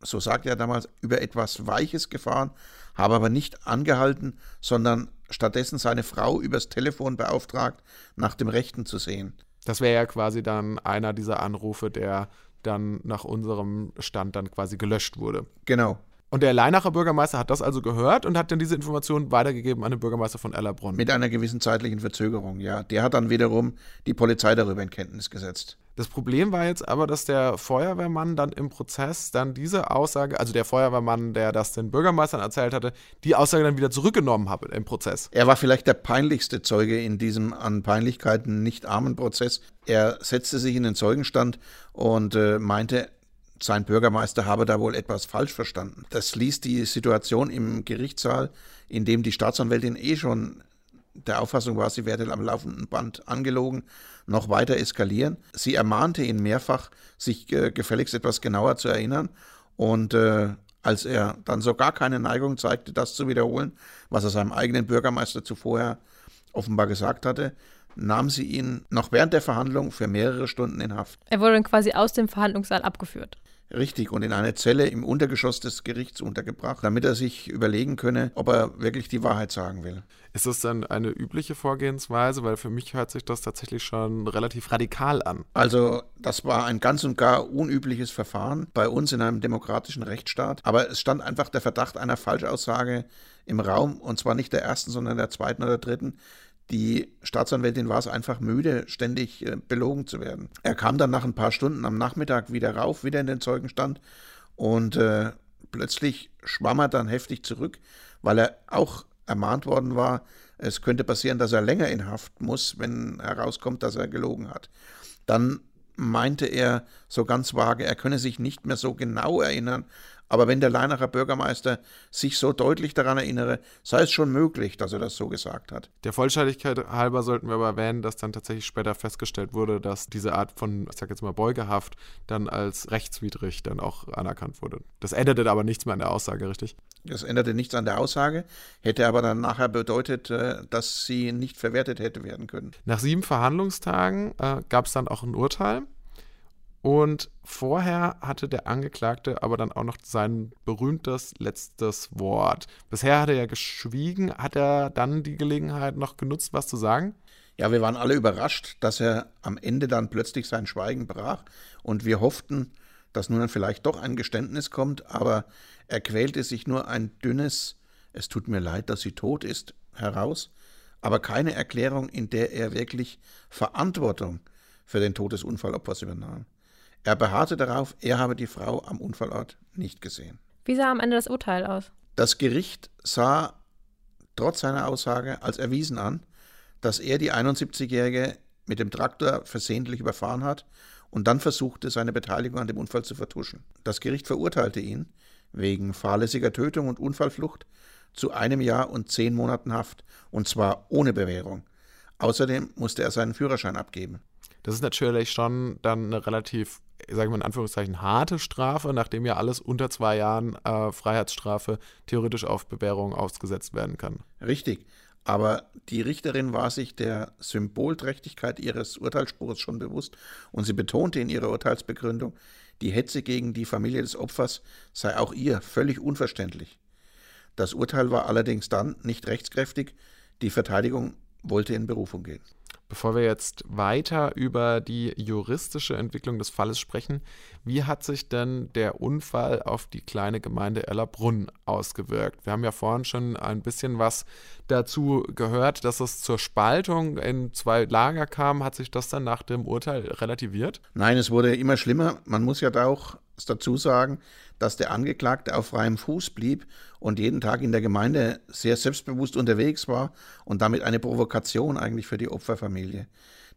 so sagte er damals, über etwas Weiches gefahren, habe aber nicht angehalten, sondern stattdessen seine Frau übers Telefon beauftragt, nach dem Rechten zu sehen. Das wäre ja quasi dann einer dieser Anrufe, der dann nach unserem Stand dann quasi gelöscht wurde. Genau. Und der Leinacher Bürgermeister hat das also gehört und hat dann diese Information weitergegeben an den Bürgermeister von Ellerbrunn. Mit einer gewissen zeitlichen Verzögerung, ja. Der hat dann wiederum die Polizei darüber in Kenntnis gesetzt. Das Problem war jetzt aber, dass der Feuerwehrmann dann im Prozess dann diese Aussage, also der Feuerwehrmann, der das den Bürgermeistern erzählt hatte, die Aussage dann wieder zurückgenommen hat im Prozess. Er war vielleicht der peinlichste Zeuge in diesem an Peinlichkeiten nicht armen Prozess. Er setzte sich in den Zeugenstand und äh, meinte, sein Bürgermeister habe da wohl etwas falsch verstanden. Das ließ die Situation im Gerichtssaal, in dem die Staatsanwältin eh schon der Auffassung war, sie werde am laufenden Band angelogen, noch weiter eskalieren. Sie ermahnte ihn mehrfach, sich äh, gefälligst etwas genauer zu erinnern. Und äh, als er dann so gar keine Neigung zeigte, das zu wiederholen, was er seinem eigenen Bürgermeister zuvor offenbar gesagt hatte, nahm sie ihn noch während der Verhandlung für mehrere Stunden in Haft. Er wurde dann quasi aus dem Verhandlungssaal abgeführt. Richtig, und in eine Zelle im Untergeschoss des Gerichts untergebracht, damit er sich überlegen könne, ob er wirklich die Wahrheit sagen will. Ist das dann eine übliche Vorgehensweise? Weil für mich hört sich das tatsächlich schon relativ radikal an. Also, das war ein ganz und gar unübliches Verfahren bei uns in einem demokratischen Rechtsstaat. Aber es stand einfach der Verdacht einer Falschaussage im Raum, und zwar nicht der ersten, sondern der zweiten oder dritten. Die Staatsanwältin war es einfach müde, ständig äh, belogen zu werden. Er kam dann nach ein paar Stunden am Nachmittag wieder rauf, wieder in den Zeugenstand und äh, plötzlich schwamm er dann heftig zurück, weil er auch ermahnt worden war, es könnte passieren, dass er länger in Haft muss, wenn herauskommt, dass er gelogen hat. Dann meinte er so ganz vage, er könne sich nicht mehr so genau erinnern, aber wenn der Leinacher Bürgermeister sich so deutlich daran erinnere, sei es schon möglich, dass er das so gesagt hat. Der Vollständigkeit halber sollten wir aber erwähnen, dass dann tatsächlich später festgestellt wurde, dass diese Art von, ich sag jetzt mal, Beugehaft dann als rechtswidrig dann auch anerkannt wurde. Das änderte aber nichts mehr an der Aussage, richtig? Das änderte nichts an der Aussage, hätte aber dann nachher bedeutet, äh, dass sie nicht verwertet hätte werden können. Nach sieben Verhandlungstagen äh, gab es dann auch ein Urteil. Und vorher hatte der Angeklagte aber dann auch noch sein berühmtes letztes Wort. Bisher hat er ja geschwiegen. Hat er dann die Gelegenheit noch genutzt, was zu sagen? Ja, wir waren alle überrascht, dass er am Ende dann plötzlich sein Schweigen brach. Und wir hofften, dass nun dann vielleicht doch ein Geständnis kommt. Aber er quälte sich nur ein dünnes Es tut mir leid, dass sie tot ist heraus. Aber keine Erklärung, in der er wirklich Verantwortung für den Tod des Unfallopfers übernahm. Er beharrte darauf, er habe die Frau am Unfallort nicht gesehen. Wie sah am Ende das Urteil aus? Das Gericht sah trotz seiner Aussage als erwiesen an, dass er die 71-Jährige mit dem Traktor versehentlich überfahren hat und dann versuchte, seine Beteiligung an dem Unfall zu vertuschen. Das Gericht verurteilte ihn wegen fahrlässiger Tötung und Unfallflucht zu einem Jahr und zehn Monaten Haft, und zwar ohne Bewährung. Außerdem musste er seinen Führerschein abgeben. Das ist natürlich schon dann eine relativ, sagen wir in Anführungszeichen, harte Strafe, nachdem ja alles unter zwei Jahren äh, Freiheitsstrafe theoretisch auf Bewährung ausgesetzt werden kann. Richtig. Aber die Richterin war sich der Symbolträchtigkeit ihres Urteilsspruchs schon bewusst und sie betonte in ihrer Urteilsbegründung, die Hetze gegen die Familie des Opfers sei auch ihr völlig unverständlich. Das Urteil war allerdings dann nicht rechtskräftig, die Verteidigung wollte in Berufung gehen. Bevor wir jetzt weiter über die juristische Entwicklung des Falles sprechen, wie hat sich denn der Unfall auf die kleine Gemeinde Ellerbrunn ausgewirkt? Wir haben ja vorhin schon ein bisschen was dazu gehört, dass es zur Spaltung in zwei Lager kam. Hat sich das dann nach dem Urteil relativiert? Nein, es wurde immer schlimmer. Man muss ja da auch dazu sagen, dass der Angeklagte auf freiem Fuß blieb und jeden Tag in der Gemeinde sehr selbstbewusst unterwegs war und damit eine Provokation eigentlich für die Opferfamilie.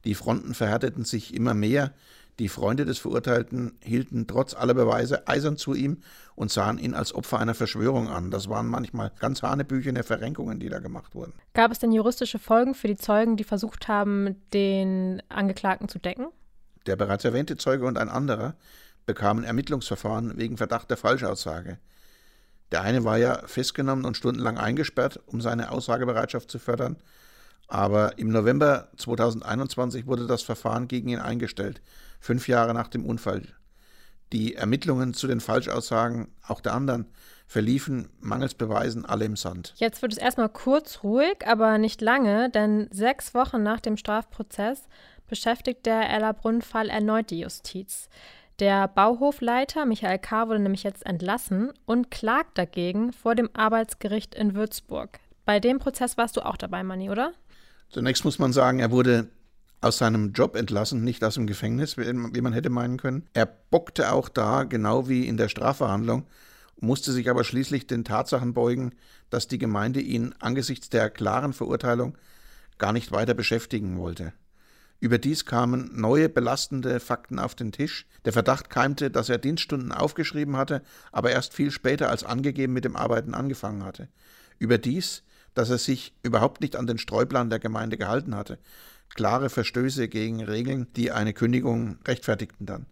Die Fronten verhärteten sich immer mehr. Die Freunde des Verurteilten hielten trotz aller Beweise eisern zu ihm und sahen ihn als Opfer einer Verschwörung an. Das waren manchmal ganz hanebüchene Verrenkungen, die da gemacht wurden. Gab es denn juristische Folgen für die Zeugen, die versucht haben, den Angeklagten zu decken? Der bereits erwähnte Zeuge und ein anderer bekamen Ermittlungsverfahren wegen Verdacht der Falschaussage. Der eine war ja festgenommen und stundenlang eingesperrt, um seine Aussagebereitschaft zu fördern. Aber im November 2021 wurde das Verfahren gegen ihn eingestellt, fünf Jahre nach dem Unfall. Die Ermittlungen zu den Falschaussagen, auch der anderen, verliefen mangels Beweisen alle im Sand. Jetzt wird es erstmal kurz ruhig, aber nicht lange, denn sechs Wochen nach dem Strafprozess beschäftigt der Ellerbrunn-Fall erneut die Justiz. Der Bauhofleiter Michael K. wurde nämlich jetzt entlassen und klagt dagegen vor dem Arbeitsgericht in Würzburg. Bei dem Prozess warst du auch dabei, Manni, oder? Zunächst muss man sagen, er wurde aus seinem Job entlassen, nicht aus dem Gefängnis, wie man hätte meinen können. Er bockte auch da, genau wie in der Strafverhandlung, musste sich aber schließlich den Tatsachen beugen, dass die Gemeinde ihn angesichts der klaren Verurteilung gar nicht weiter beschäftigen wollte. Überdies kamen neue belastende Fakten auf den Tisch. Der Verdacht keimte, dass er Dienststunden aufgeschrieben hatte, aber erst viel später als angegeben mit dem Arbeiten angefangen hatte. Überdies, dass er sich überhaupt nicht an den Streuplan der Gemeinde gehalten hatte. Klare Verstöße gegen Regeln, die eine Kündigung rechtfertigten dann.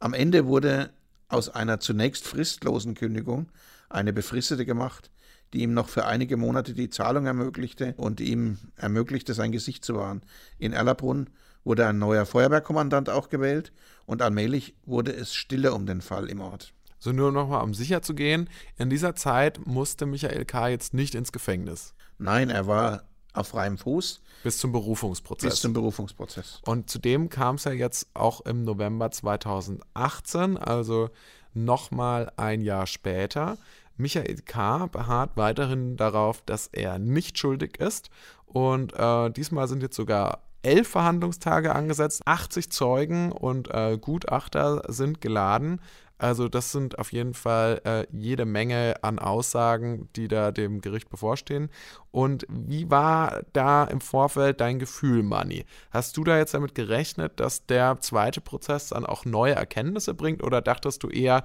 Am Ende wurde aus einer zunächst fristlosen Kündigung eine befristete gemacht, die ihm noch für einige Monate die Zahlung ermöglichte und ihm ermöglichte, sein Gesicht zu wahren. In Erlabrunn wurde ein neuer Feuerwehrkommandant auch gewählt und allmählich wurde es stiller um den Fall im Ort. So nur nochmal, um sicher zu gehen, in dieser Zeit musste Michael K. jetzt nicht ins Gefängnis. Nein, er war auf freiem Fuß. Bis zum Berufungsprozess. Bis zum Berufungsprozess. Und zudem kam es ja jetzt auch im November 2018, also nochmal ein Jahr später. Michael K. beharrt weiterhin darauf, dass er nicht schuldig ist. Und äh, diesmal sind jetzt sogar elf Verhandlungstage angesetzt, 80 Zeugen und äh, Gutachter sind geladen. Also das sind auf jeden Fall äh, jede Menge an Aussagen, die da dem Gericht bevorstehen. Und wie war da im Vorfeld dein Gefühl, Manni? Hast du da jetzt damit gerechnet, dass der zweite Prozess dann auch neue Erkenntnisse bringt oder dachtest du eher,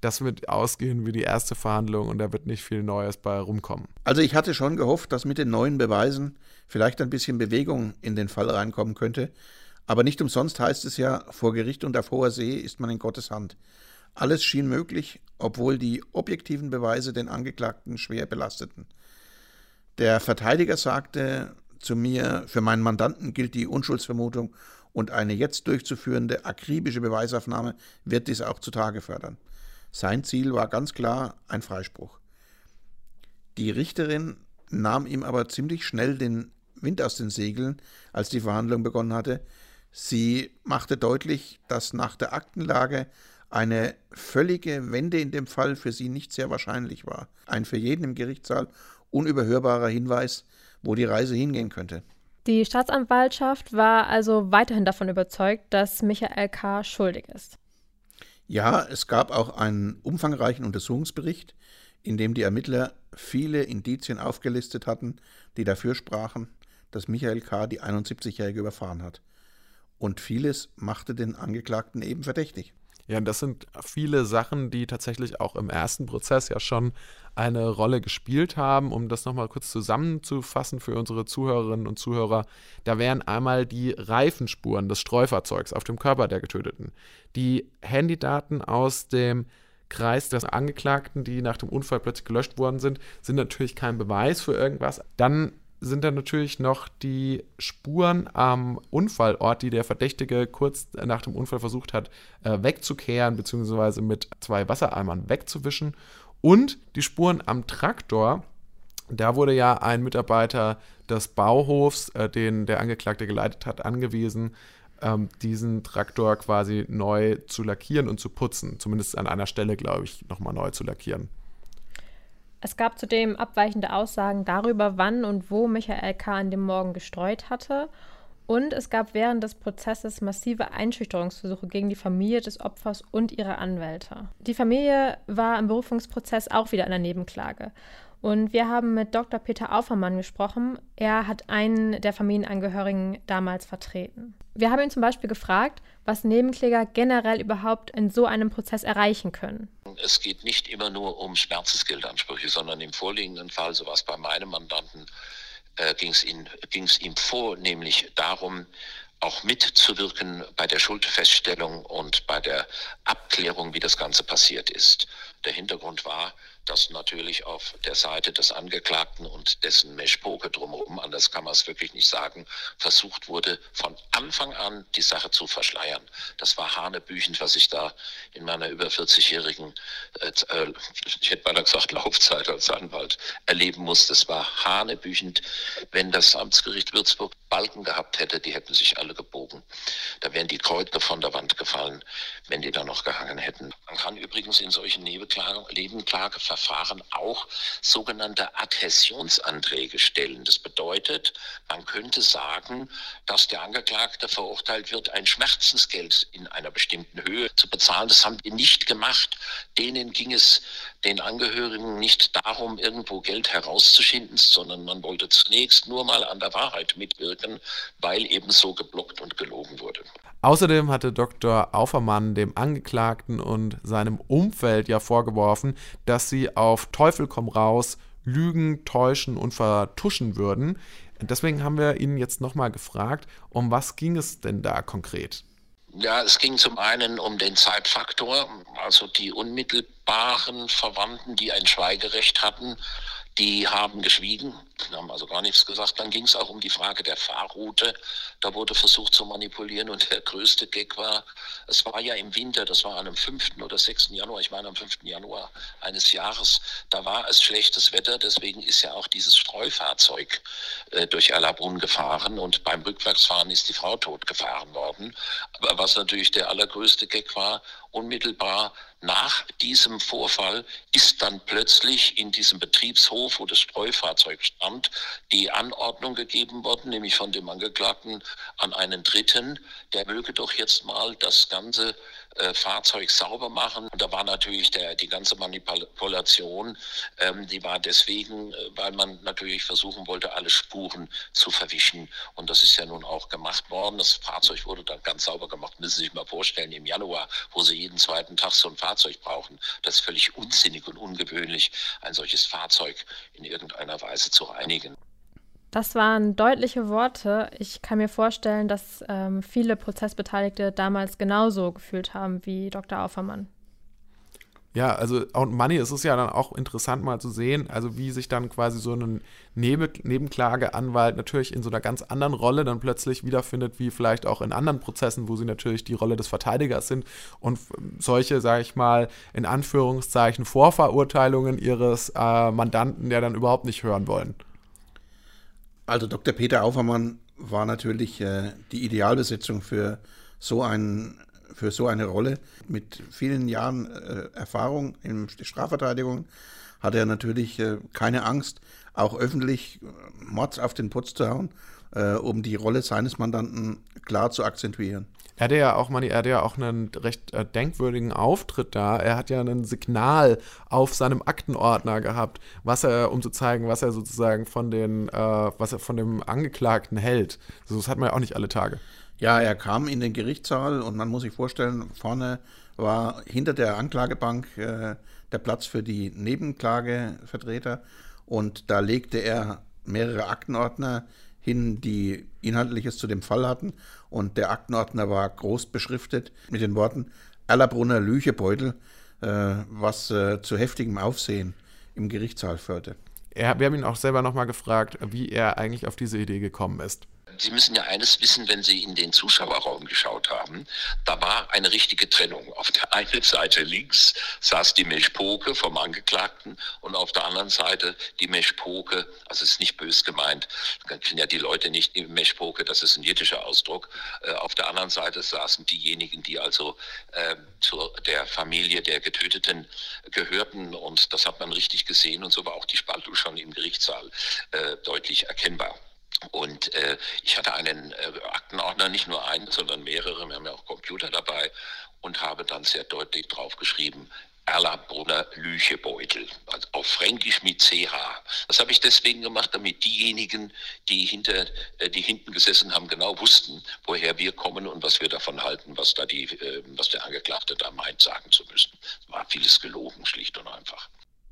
das wird ausgehen wie die erste Verhandlung und da wird nicht viel Neues bei rumkommen? Also ich hatte schon gehofft, dass mit den neuen Beweisen vielleicht ein bisschen Bewegung in den Fall reinkommen könnte. Aber nicht umsonst heißt es ja, vor Gericht und auf hoher See ist man in Gottes Hand. Alles schien möglich, obwohl die objektiven Beweise den Angeklagten schwer belasteten. Der Verteidiger sagte zu mir, für meinen Mandanten gilt die Unschuldsvermutung und eine jetzt durchzuführende akribische Beweisaufnahme wird dies auch zutage fördern. Sein Ziel war ganz klar ein Freispruch. Die Richterin nahm ihm aber ziemlich schnell den Wind aus den Segeln, als die Verhandlung begonnen hatte. Sie machte deutlich, dass nach der Aktenlage eine völlige Wende in dem Fall für sie nicht sehr wahrscheinlich war. Ein für jeden im Gerichtssaal unüberhörbarer Hinweis, wo die Reise hingehen könnte. Die Staatsanwaltschaft war also weiterhin davon überzeugt, dass Michael K. schuldig ist. Ja, es gab auch einen umfangreichen Untersuchungsbericht, in dem die Ermittler viele Indizien aufgelistet hatten, die dafür sprachen, dass Michael K. die 71-Jährige überfahren hat. Und vieles machte den Angeklagten eben verdächtig. Ja, das sind viele Sachen, die tatsächlich auch im ersten Prozess ja schon eine Rolle gespielt haben. Um das nochmal kurz zusammenzufassen für unsere Zuhörerinnen und Zuhörer, da wären einmal die Reifenspuren des Streufahrzeugs auf dem Körper der Getöteten, die Handydaten aus dem Kreis des Angeklagten, die nach dem Unfall plötzlich gelöscht worden sind, sind natürlich kein Beweis für irgendwas. Dann sind dann natürlich noch die Spuren am Unfallort, die der Verdächtige kurz nach dem Unfall versucht hat äh, wegzukehren, beziehungsweise mit zwei Wassereimern wegzuwischen. Und die Spuren am Traktor, da wurde ja ein Mitarbeiter des Bauhofs, äh, den der Angeklagte geleitet hat, angewiesen, ähm, diesen Traktor quasi neu zu lackieren und zu putzen. Zumindest an einer Stelle, glaube ich, nochmal neu zu lackieren. Es gab zudem abweichende Aussagen darüber, wann und wo Michael K. an dem Morgen gestreut hatte. Und es gab während des Prozesses massive Einschüchterungsversuche gegen die Familie des Opfers und ihre Anwälte. Die Familie war im Berufungsprozess auch wieder in der Nebenklage. Und wir haben mit Dr. Peter Aufermann gesprochen. Er hat einen der Familienangehörigen damals vertreten. Wir haben ihn zum Beispiel gefragt, was Nebenkläger generell überhaupt in so einem Prozess erreichen können. Es geht nicht immer nur um Schmerzensgeldansprüche, sondern im vorliegenden Fall, so was bei meinem Mandanten, äh, ging es ihm, vornehmlich darum, auch mitzuwirken bei der Schuldfeststellung und bei der Abklärung, wie das Ganze passiert ist. Der Hintergrund war, dass natürlich auf der Seite des Angeklagten und dessen Meschpoke drumherum, anders kann man es wirklich nicht sagen, versucht wurde, von Anfang an die Sache zu verschleiern. Das war hanebüchend, was ich da in meiner über 40-jährigen, äh, äh, ich hätte mal gesagt, Laufzeit als Anwalt erleben musste. Das war hanebüchend. Wenn das Amtsgericht Würzburg Balken gehabt hätte, die hätten sich alle gebogen. Da wären die Kreuze von der Wand gefallen, wenn die da noch gehangen hätten. Man kann übrigens in solchen Nebenklageverfahren Verfahren auch sogenannte Adhäsionsanträge stellen. Das bedeutet, man könnte sagen, dass der Angeklagte verurteilt wird, ein Schmerzensgeld in einer bestimmten Höhe zu bezahlen. Das haben die nicht gemacht. Denen ging es den Angehörigen nicht darum, irgendwo Geld herauszuschinden, sondern man wollte zunächst nur mal an der Wahrheit mitwirken, weil eben so geblockt und gelogen wurde. Außerdem hatte Dr. Aufermann dem Angeklagten und seinem Umfeld ja vorgeworfen, dass sie auf Teufel komm raus lügen, täuschen und vertuschen würden. Deswegen haben wir ihn jetzt nochmal gefragt, um was ging es denn da konkret? Ja, es ging zum einen um den Zeitfaktor, also die unmittelbaren Verwandten, die ein Schweigerecht hatten, die haben geschwiegen. haben also gar nichts gesagt. Dann ging es auch um die Frage der Fahrroute. Da wurde versucht zu manipulieren und der größte Gag war, es war ja im Winter, das war an einem 5. oder 6. Januar, ich meine am 5. Januar eines Jahres, da war es schlechtes Wetter, deswegen ist ja auch dieses Streufahrzeug äh, durch Erlabrunn gefahren und beim Rückwärtsfahren ist die Frau tot gefahren worden. Aber was natürlich der allergrößte Gag war, unmittelbar nach diesem Vorfall ist dann plötzlich in diesem Betriebshof, wo das Streufahrzeug stand, die Anordnung gegeben worden, nämlich von dem Angeklagten an einen Dritten, der möge doch jetzt mal das ganze äh, Fahrzeug sauber machen. Da war natürlich der, die ganze Manipulation, ähm, die war deswegen, äh, weil man natürlich versuchen wollte, alle Spuren zu verwischen. Und das ist ja nun auch gemacht worden. Das Fahrzeug wurde dann ganz sauber gemacht. Müssen Sie sich mal vorstellen, im Januar, wo Sie jeden zweiten Tag so ein Fahrzeug brauchen. Das ist völlig unsinnig und ungewöhnlich, ein solches Fahrzeug in irgendeiner Weise zu reinigen. Das waren deutliche Worte. Ich kann mir vorstellen, dass ähm, viele Prozessbeteiligte damals genauso gefühlt haben wie Dr. Aufermann. Ja, also und Money ist es ja dann auch interessant mal zu sehen, also wie sich dann quasi so ein Neben Nebenklageanwalt natürlich in so einer ganz anderen Rolle dann plötzlich wiederfindet, wie vielleicht auch in anderen Prozessen, wo sie natürlich die Rolle des Verteidigers sind und solche, sage ich mal, in Anführungszeichen Vorverurteilungen ihres äh, Mandanten ja dann überhaupt nicht hören wollen. Also Dr. Peter Aufermann war natürlich äh, die Idealbesetzung für so, ein, für so eine Rolle. Mit vielen Jahren äh, Erfahrung in der Strafverteidigung hat er natürlich äh, keine Angst, auch öffentlich äh, Mords auf den Putz zu hauen, äh, um die Rolle seines Mandanten klar zu akzentuieren. Er hatte ja auch, Manni, er hatte ja auch einen recht äh, denkwürdigen Auftritt da. Er hat ja ein Signal auf seinem Aktenordner gehabt, was er, um zu zeigen, was er sozusagen von den, äh, was er von dem Angeklagten hält. Also das hat man ja auch nicht alle Tage. Ja, er kam in den Gerichtssaal und man muss sich vorstellen, vorne war hinter der Anklagebank äh, der Platz für die Nebenklagevertreter und da legte er mehrere Aktenordner hin, die Inhaltliches zu dem Fall hatten. Und der Aktenordner war groß beschriftet mit den Worten Erlabrunner Lüchebeutel, äh, was äh, zu heftigem Aufsehen im Gerichtssaal führte. Er, wir haben ihn auch selber nochmal gefragt, wie er eigentlich auf diese Idee gekommen ist. Sie müssen ja eines wissen, wenn Sie in den Zuschauerraum geschaut haben. Da war eine richtige Trennung. Auf der einen Seite links saß die Meschpoke vom Angeklagten und auf der anderen Seite die Meschpoke, also es ist nicht bös gemeint, kennen ja die Leute nicht, die Meschpoke, das ist ein jiddischer Ausdruck. Äh, auf der anderen Seite saßen diejenigen, die also äh, zu der Familie der Getöteten gehörten und das hat man richtig gesehen und so war auch die Spaltung schon im Gerichtssaal äh, deutlich erkennbar. Und äh, ich hatte einen äh, Aktenordner, nicht nur einen, sondern mehrere, wir haben ja auch Computer dabei und habe dann sehr deutlich draufgeschrieben, Erlabrunner Lüchebeutel, also auf Fränkisch mit CH. Das habe ich deswegen gemacht, damit diejenigen, die hinter, äh, die hinten gesessen haben, genau wussten, woher wir kommen und was wir davon halten, was da die, äh, was der Angeklagte da meint, sagen zu müssen. Es war vieles gelogen, schlicht und einfach.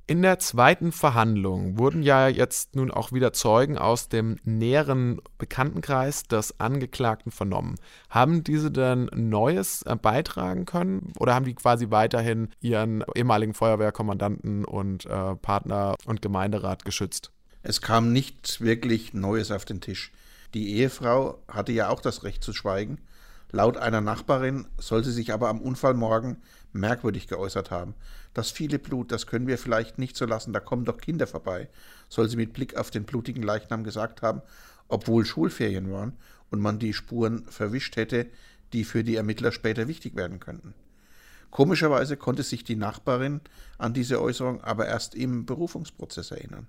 In der zweiten Verhandlung wurden ja jetzt nun auch wieder Zeugen aus dem näheren Bekanntenkreis des Angeklagten vernommen. Haben diese denn Neues äh, beitragen können oder haben die quasi weiterhin ihren ehemaligen Feuerwehrkommandanten und äh, Partner und Gemeinderat geschützt? Es kam nichts wirklich Neues auf den Tisch. Die Ehefrau hatte ja auch das Recht zu schweigen. Laut einer Nachbarin soll sie sich aber am Unfallmorgen merkwürdig geäußert haben. Das viele Blut, das können wir vielleicht nicht so lassen, da kommen doch Kinder vorbei, soll sie mit Blick auf den blutigen Leichnam gesagt haben, obwohl Schulferien waren und man die Spuren verwischt hätte, die für die Ermittler später wichtig werden könnten. Komischerweise konnte sich die Nachbarin an diese Äußerung aber erst im Berufungsprozess erinnern.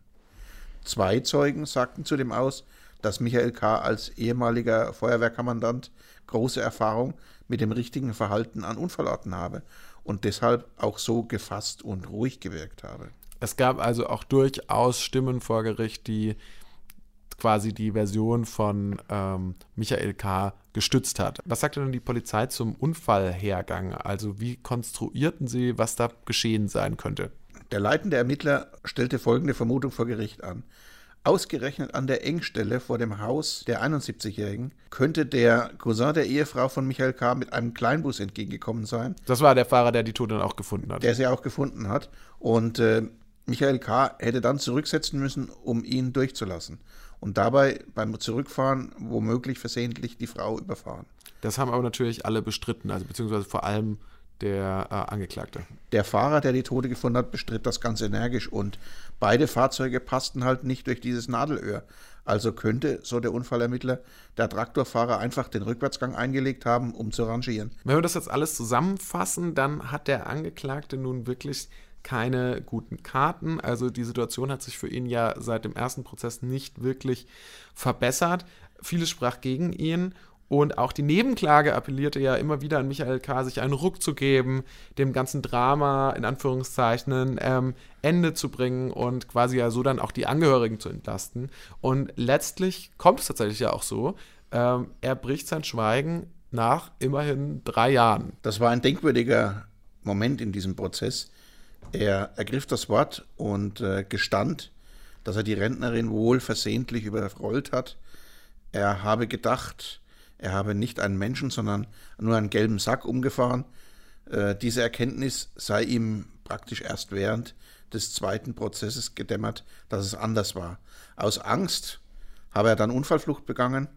Zwei Zeugen sagten zudem aus, dass Michael K. als ehemaliger Feuerwehrkommandant große Erfahrung mit dem richtigen Verhalten an Unfallorten habe und deshalb auch so gefasst und ruhig gewirkt habe. Es gab also auch durchaus Stimmen vor Gericht, die quasi die Version von ähm, Michael K. gestützt hat. Was sagte denn die Polizei zum Unfallhergang? Also wie konstruierten sie, was da geschehen sein könnte? Der leitende Ermittler stellte folgende Vermutung vor Gericht an. Ausgerechnet an der Engstelle vor dem Haus der 71-Jährigen könnte der Cousin der Ehefrau von Michael K. mit einem Kleinbus entgegengekommen sein. Das war der Fahrer, der die Tote dann auch gefunden hat. Der sie auch gefunden hat. Und äh, Michael K. hätte dann zurücksetzen müssen, um ihn durchzulassen. Und dabei beim Zurückfahren womöglich versehentlich die Frau überfahren. Das haben aber natürlich alle bestritten, also beziehungsweise vor allem der äh, Angeklagte. Der Fahrer, der die Tote gefunden hat, bestritt das ganz energisch und beide Fahrzeuge passten halt nicht durch dieses Nadelöhr. Also könnte, so der Unfallermittler, der Traktorfahrer einfach den Rückwärtsgang eingelegt haben, um zu rangieren. Wenn wir das jetzt alles zusammenfassen, dann hat der Angeklagte nun wirklich keine guten Karten. Also die Situation hat sich für ihn ja seit dem ersten Prozess nicht wirklich verbessert. Vieles sprach gegen ihn und auch die Nebenklage appellierte ja immer wieder an Michael K., sich einen Ruck zu geben, dem ganzen Drama in Anführungszeichen ähm, Ende zu bringen und quasi ja so dann auch die Angehörigen zu entlasten. Und letztlich kommt es tatsächlich ja auch so. Ähm, er bricht sein Schweigen nach immerhin drei Jahren. Das war ein denkwürdiger Moment in diesem Prozess. Er ergriff das Wort und äh, gestand, dass er die Rentnerin wohl versehentlich überrollt hat. Er habe gedacht, er habe nicht einen Menschen, sondern nur einen gelben Sack umgefahren. Äh, diese Erkenntnis sei ihm praktisch erst während des zweiten Prozesses gedämmert, dass es anders war. Aus Angst habe er dann Unfallflucht begangen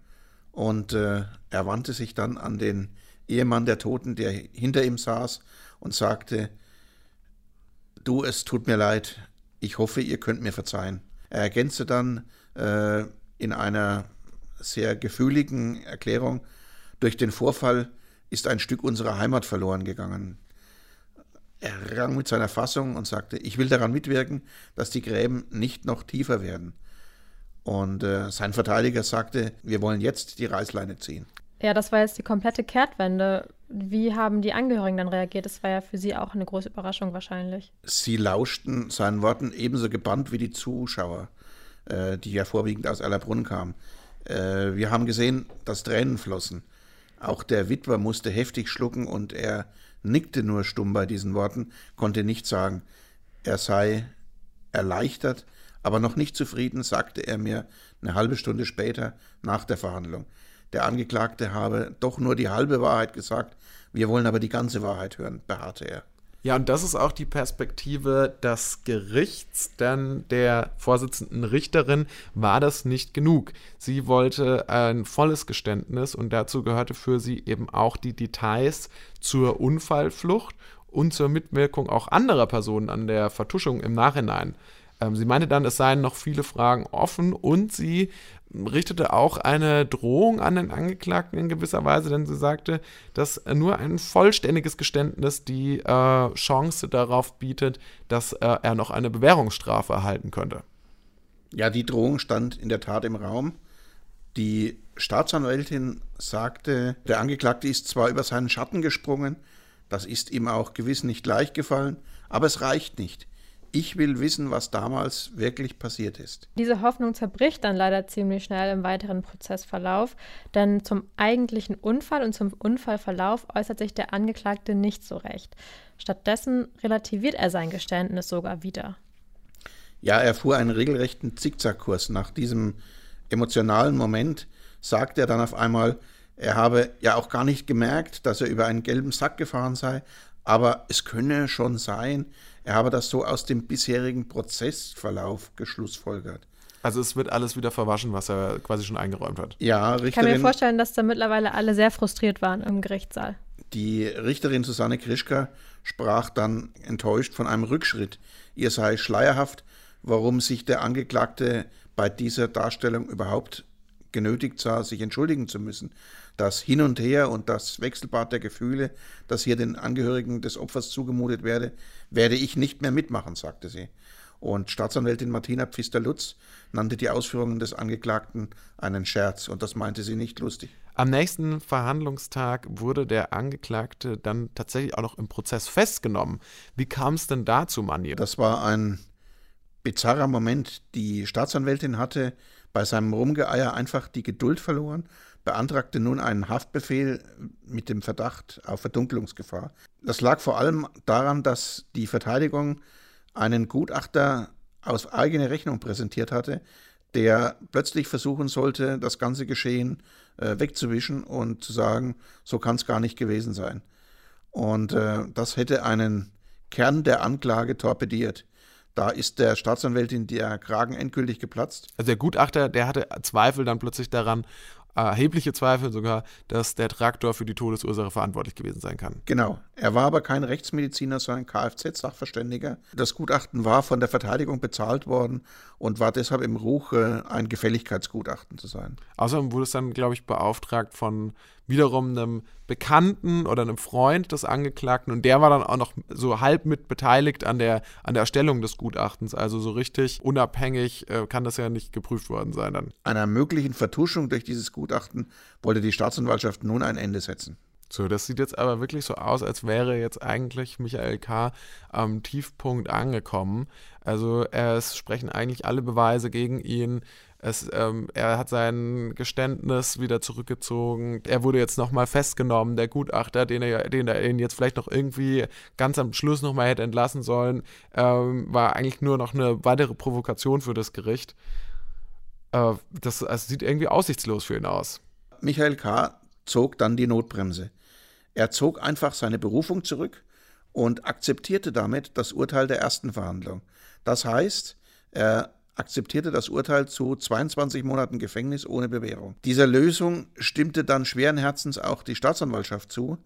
und äh, er wandte sich dann an den Ehemann der Toten, der hinter ihm saß, und sagte, du, es tut mir leid, ich hoffe, ihr könnt mir verzeihen. Er ergänzte dann äh, in einer sehr gefühligen Erklärung, durch den Vorfall ist ein Stück unserer Heimat verloren gegangen. Er rang mit seiner Fassung und sagte, ich will daran mitwirken, dass die Gräben nicht noch tiefer werden. Und äh, sein Verteidiger sagte, wir wollen jetzt die Reißleine ziehen. Ja, das war jetzt die komplette Kehrtwende. Wie haben die Angehörigen dann reagiert? Das war ja für sie auch eine große Überraschung wahrscheinlich. Sie lauschten seinen Worten ebenso gebannt wie die Zuschauer, äh, die ja vorwiegend aus Allerbrunn kamen. Äh, wir haben gesehen, dass Tränen flossen. Auch der Witwer musste heftig schlucken und er nickte nur stumm bei diesen Worten, konnte nicht sagen. Er sei erleichtert, aber noch nicht zufrieden, sagte er mir eine halbe Stunde später nach der Verhandlung. Der Angeklagte habe doch nur die halbe Wahrheit gesagt, wir wollen aber die ganze Wahrheit hören, beharrte er. Ja, und das ist auch die Perspektive des Gerichts, denn der Vorsitzenden Richterin war das nicht genug. Sie wollte ein volles Geständnis und dazu gehörte für sie eben auch die Details zur Unfallflucht und zur Mitwirkung auch anderer Personen an der Vertuschung im Nachhinein. Ähm, sie meinte dann, es seien noch viele Fragen offen und sie richtete auch eine Drohung an den Angeklagten in gewisser Weise, denn sie sagte, dass nur ein vollständiges Geständnis die äh, Chance darauf bietet, dass äh, er noch eine Bewährungsstrafe erhalten könnte. Ja, die Drohung stand in der Tat im Raum. Die Staatsanwältin sagte, der Angeklagte ist zwar über seinen Schatten gesprungen, das ist ihm auch gewiss nicht leicht gefallen, aber es reicht nicht. Ich will wissen, was damals wirklich passiert ist. Diese Hoffnung zerbricht dann leider ziemlich schnell im weiteren Prozessverlauf, denn zum eigentlichen Unfall und zum Unfallverlauf äußert sich der Angeklagte nicht so recht. Stattdessen relativiert er sein Geständnis sogar wieder. Ja, er fuhr einen regelrechten Zickzackkurs. Nach diesem emotionalen Moment sagt er dann auf einmal, er habe ja auch gar nicht gemerkt, dass er über einen gelben Sack gefahren sei, aber es könne schon sein, er habe das so aus dem bisherigen Prozessverlauf geschlussfolgert. Also es wird alles wieder verwaschen, was er quasi schon eingeräumt hat. Ja, Richterin. Ich kann mir vorstellen, dass da mittlerweile alle sehr frustriert waren im Gerichtssaal. Die Richterin Susanne Krischka sprach dann enttäuscht von einem Rückschritt. Ihr sei schleierhaft, warum sich der Angeklagte bei dieser Darstellung überhaupt genötigt sah, sich entschuldigen zu müssen das Hin und Her und das Wechselbad der Gefühle, das hier den Angehörigen des Opfers zugemutet werde, werde ich nicht mehr mitmachen, sagte sie. Und Staatsanwältin Martina Pfister-Lutz nannte die Ausführungen des Angeklagten einen Scherz und das meinte sie nicht lustig. Am nächsten Verhandlungstag wurde der Angeklagte dann tatsächlich auch noch im Prozess festgenommen. Wie kam es denn dazu, Manni? Das war ein bizarrer Moment. Die Staatsanwältin hatte bei seinem Rumgeeier einfach die Geduld verloren beantragte nun einen Haftbefehl mit dem Verdacht auf Verdunkelungsgefahr. Das lag vor allem daran, dass die Verteidigung einen Gutachter aus eigener Rechnung präsentiert hatte, der plötzlich versuchen sollte, das ganze Geschehen äh, wegzuwischen und zu sagen, so kann es gar nicht gewesen sein. Und äh, das hätte einen Kern der Anklage torpediert. Da ist der Staatsanwältin der Kragen endgültig geplatzt. Also der Gutachter, der hatte Zweifel dann plötzlich daran, erhebliche Zweifel sogar, dass der Traktor für die Todesursache verantwortlich gewesen sein kann. Genau. Er war aber kein Rechtsmediziner, sondern Kfz-Sachverständiger. Das Gutachten war von der Verteidigung bezahlt worden und war deshalb im Ruch, äh, ein Gefälligkeitsgutachten zu sein. Außerdem wurde es dann, glaube ich, beauftragt von wiederum einem Bekannten oder einem Freund des Angeklagten und der war dann auch noch so halb mit beteiligt an der, an der Erstellung des Gutachtens. Also so richtig unabhängig äh, kann das ja nicht geprüft worden sein dann. Einer möglichen Vertuschung durch dieses Gutachten wollte die Staatsanwaltschaft nun ein Ende setzen. So, das sieht jetzt aber wirklich so aus, als wäre jetzt eigentlich Michael K. am Tiefpunkt angekommen. Also es sprechen eigentlich alle Beweise gegen ihn. Es, ähm, er hat sein Geständnis wieder zurückgezogen. Er wurde jetzt nochmal festgenommen. Der Gutachter, den er, den er ihn jetzt vielleicht noch irgendwie ganz am Schluss nochmal hätte entlassen sollen, ähm, war eigentlich nur noch eine weitere Provokation für das Gericht. Äh, das also sieht irgendwie aussichtslos für ihn aus. Michael K. zog dann die Notbremse. Er zog einfach seine Berufung zurück und akzeptierte damit das Urteil der ersten Verhandlung. Das heißt, er akzeptierte das Urteil zu 22 Monaten Gefängnis ohne Bewährung. Dieser Lösung stimmte dann schweren Herzens auch die Staatsanwaltschaft zu.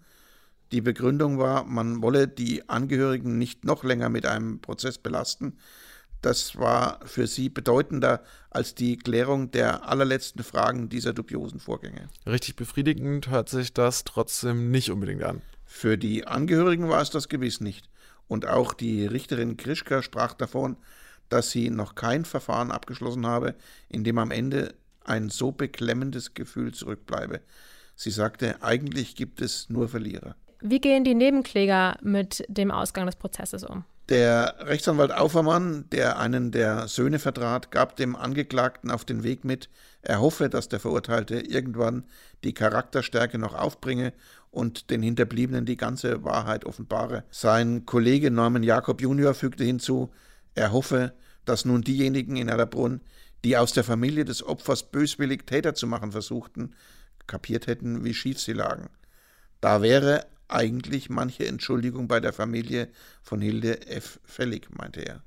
Die Begründung war, man wolle die Angehörigen nicht noch länger mit einem Prozess belasten. Das war für sie bedeutender als die Klärung der allerletzten Fragen dieser dubiosen Vorgänge. Richtig befriedigend hört sich das trotzdem nicht unbedingt an. Für die Angehörigen war es das gewiss nicht. Und auch die Richterin Krischka sprach davon, dass sie noch kein Verfahren abgeschlossen habe, in dem am Ende ein so beklemmendes Gefühl zurückbleibe. Sie sagte, eigentlich gibt es nur Verlierer. Wie gehen die Nebenkläger mit dem Ausgang des Prozesses um? Der Rechtsanwalt Aufermann, der einen der Söhne vertrat, gab dem Angeklagten auf den Weg mit, er hoffe, dass der Verurteilte irgendwann die Charakterstärke noch aufbringe und den Hinterbliebenen die ganze Wahrheit offenbare. Sein Kollege Norman Jakob Junior fügte hinzu, er hoffe, dass nun diejenigen in Erlabrunn, die aus der Familie des Opfers böswillig Täter zu machen versuchten, kapiert hätten, wie schief sie lagen. Da wäre eigentlich manche Entschuldigung bei der Familie von Hilde F. fällig, meinte er.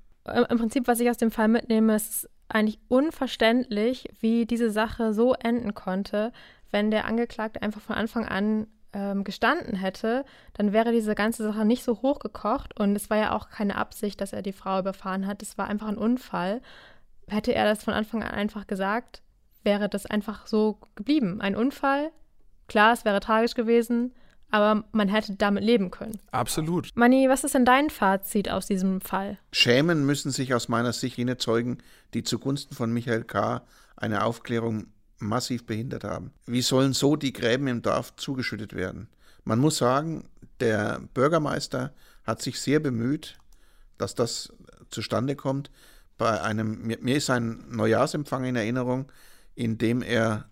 Im Prinzip, was ich aus dem Fall mitnehme, ist eigentlich unverständlich, wie diese Sache so enden konnte, wenn der Angeklagte einfach von Anfang an ähm, gestanden hätte, dann wäre diese ganze Sache nicht so hochgekocht und es war ja auch keine Absicht, dass er die Frau überfahren hat. Es war einfach ein Unfall. Hätte er das von Anfang an einfach gesagt, wäre das einfach so geblieben. Ein Unfall. Klar, es wäre tragisch gewesen, aber man hätte damit leben können. Absolut. Manni, was ist denn dein Fazit aus diesem Fall? Schämen müssen sich aus meiner Sicht jene Zeugen, die zugunsten von Michael K. eine Aufklärung massiv behindert haben. Wie sollen so die Gräben im Dorf zugeschüttet werden? Man muss sagen, der Bürgermeister hat sich sehr bemüht, dass das zustande kommt. Bei einem, mir ist ein Neujahrsempfang in Erinnerung, in dem er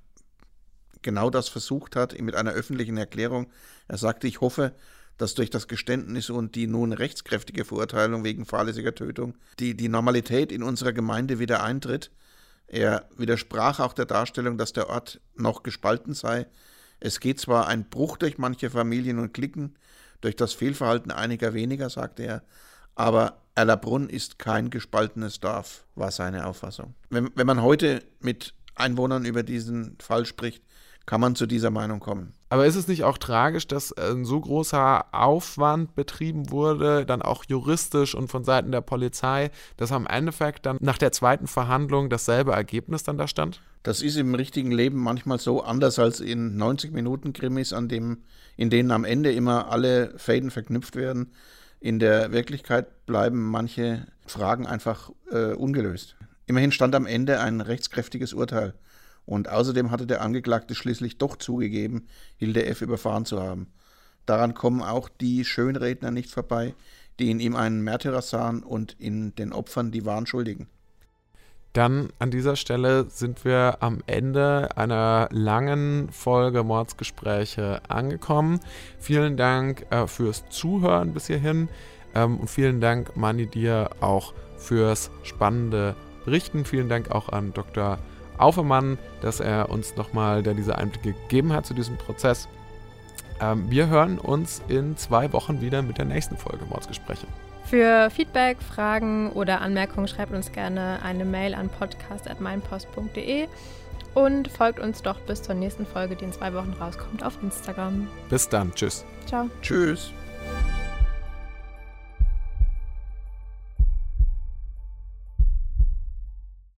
genau das versucht hat mit einer öffentlichen Erklärung. Er sagte, ich hoffe, dass durch das Geständnis und die nun rechtskräftige Verurteilung wegen fahrlässiger Tötung die, die Normalität in unserer Gemeinde wieder eintritt. Er widersprach auch der Darstellung, dass der Ort noch gespalten sei. Es geht zwar ein Bruch durch manche Familien und Klicken, durch das Fehlverhalten einiger weniger, sagte er, aber Erlabrunn ist kein gespaltenes Dorf, war seine Auffassung. Wenn, wenn man heute mit Einwohnern über diesen Fall spricht, kann man zu dieser Meinung kommen. Aber ist es nicht auch tragisch, dass ein so großer Aufwand betrieben wurde, dann auch juristisch und von Seiten der Polizei, dass am Endeffekt dann nach der zweiten Verhandlung dasselbe Ergebnis dann da stand? Das ist im richtigen Leben manchmal so anders als in 90 Minuten Krimis, an dem, in denen am Ende immer alle Fäden verknüpft werden. In der Wirklichkeit bleiben manche Fragen einfach äh, ungelöst. Immerhin stand am Ende ein rechtskräftiges Urteil. Und außerdem hatte der Angeklagte schließlich doch zugegeben, Hilde F. überfahren zu haben. Daran kommen auch die Schönredner nicht vorbei, die in ihm einen Märtyrer sahen und in den Opfern die wahren Schuldigen. Dann an dieser Stelle sind wir am Ende einer langen Folge Mordsgespräche angekommen. Vielen Dank äh, fürs Zuhören bis hierhin ähm, und vielen Dank, Mani, dir auch fürs spannende Berichten. Vielen Dank auch an Dr. Aufermann, dass er uns nochmal diese Einblicke gegeben hat zu diesem Prozess. Ähm, wir hören uns in zwei Wochen wieder mit der nächsten Folge Mordsgespräche. Für Feedback, Fragen oder Anmerkungen schreibt uns gerne eine Mail an podcast.meinpost.de und folgt uns doch bis zur nächsten Folge, die in zwei Wochen rauskommt, auf Instagram. Bis dann. Tschüss. Ciao. Tschüss.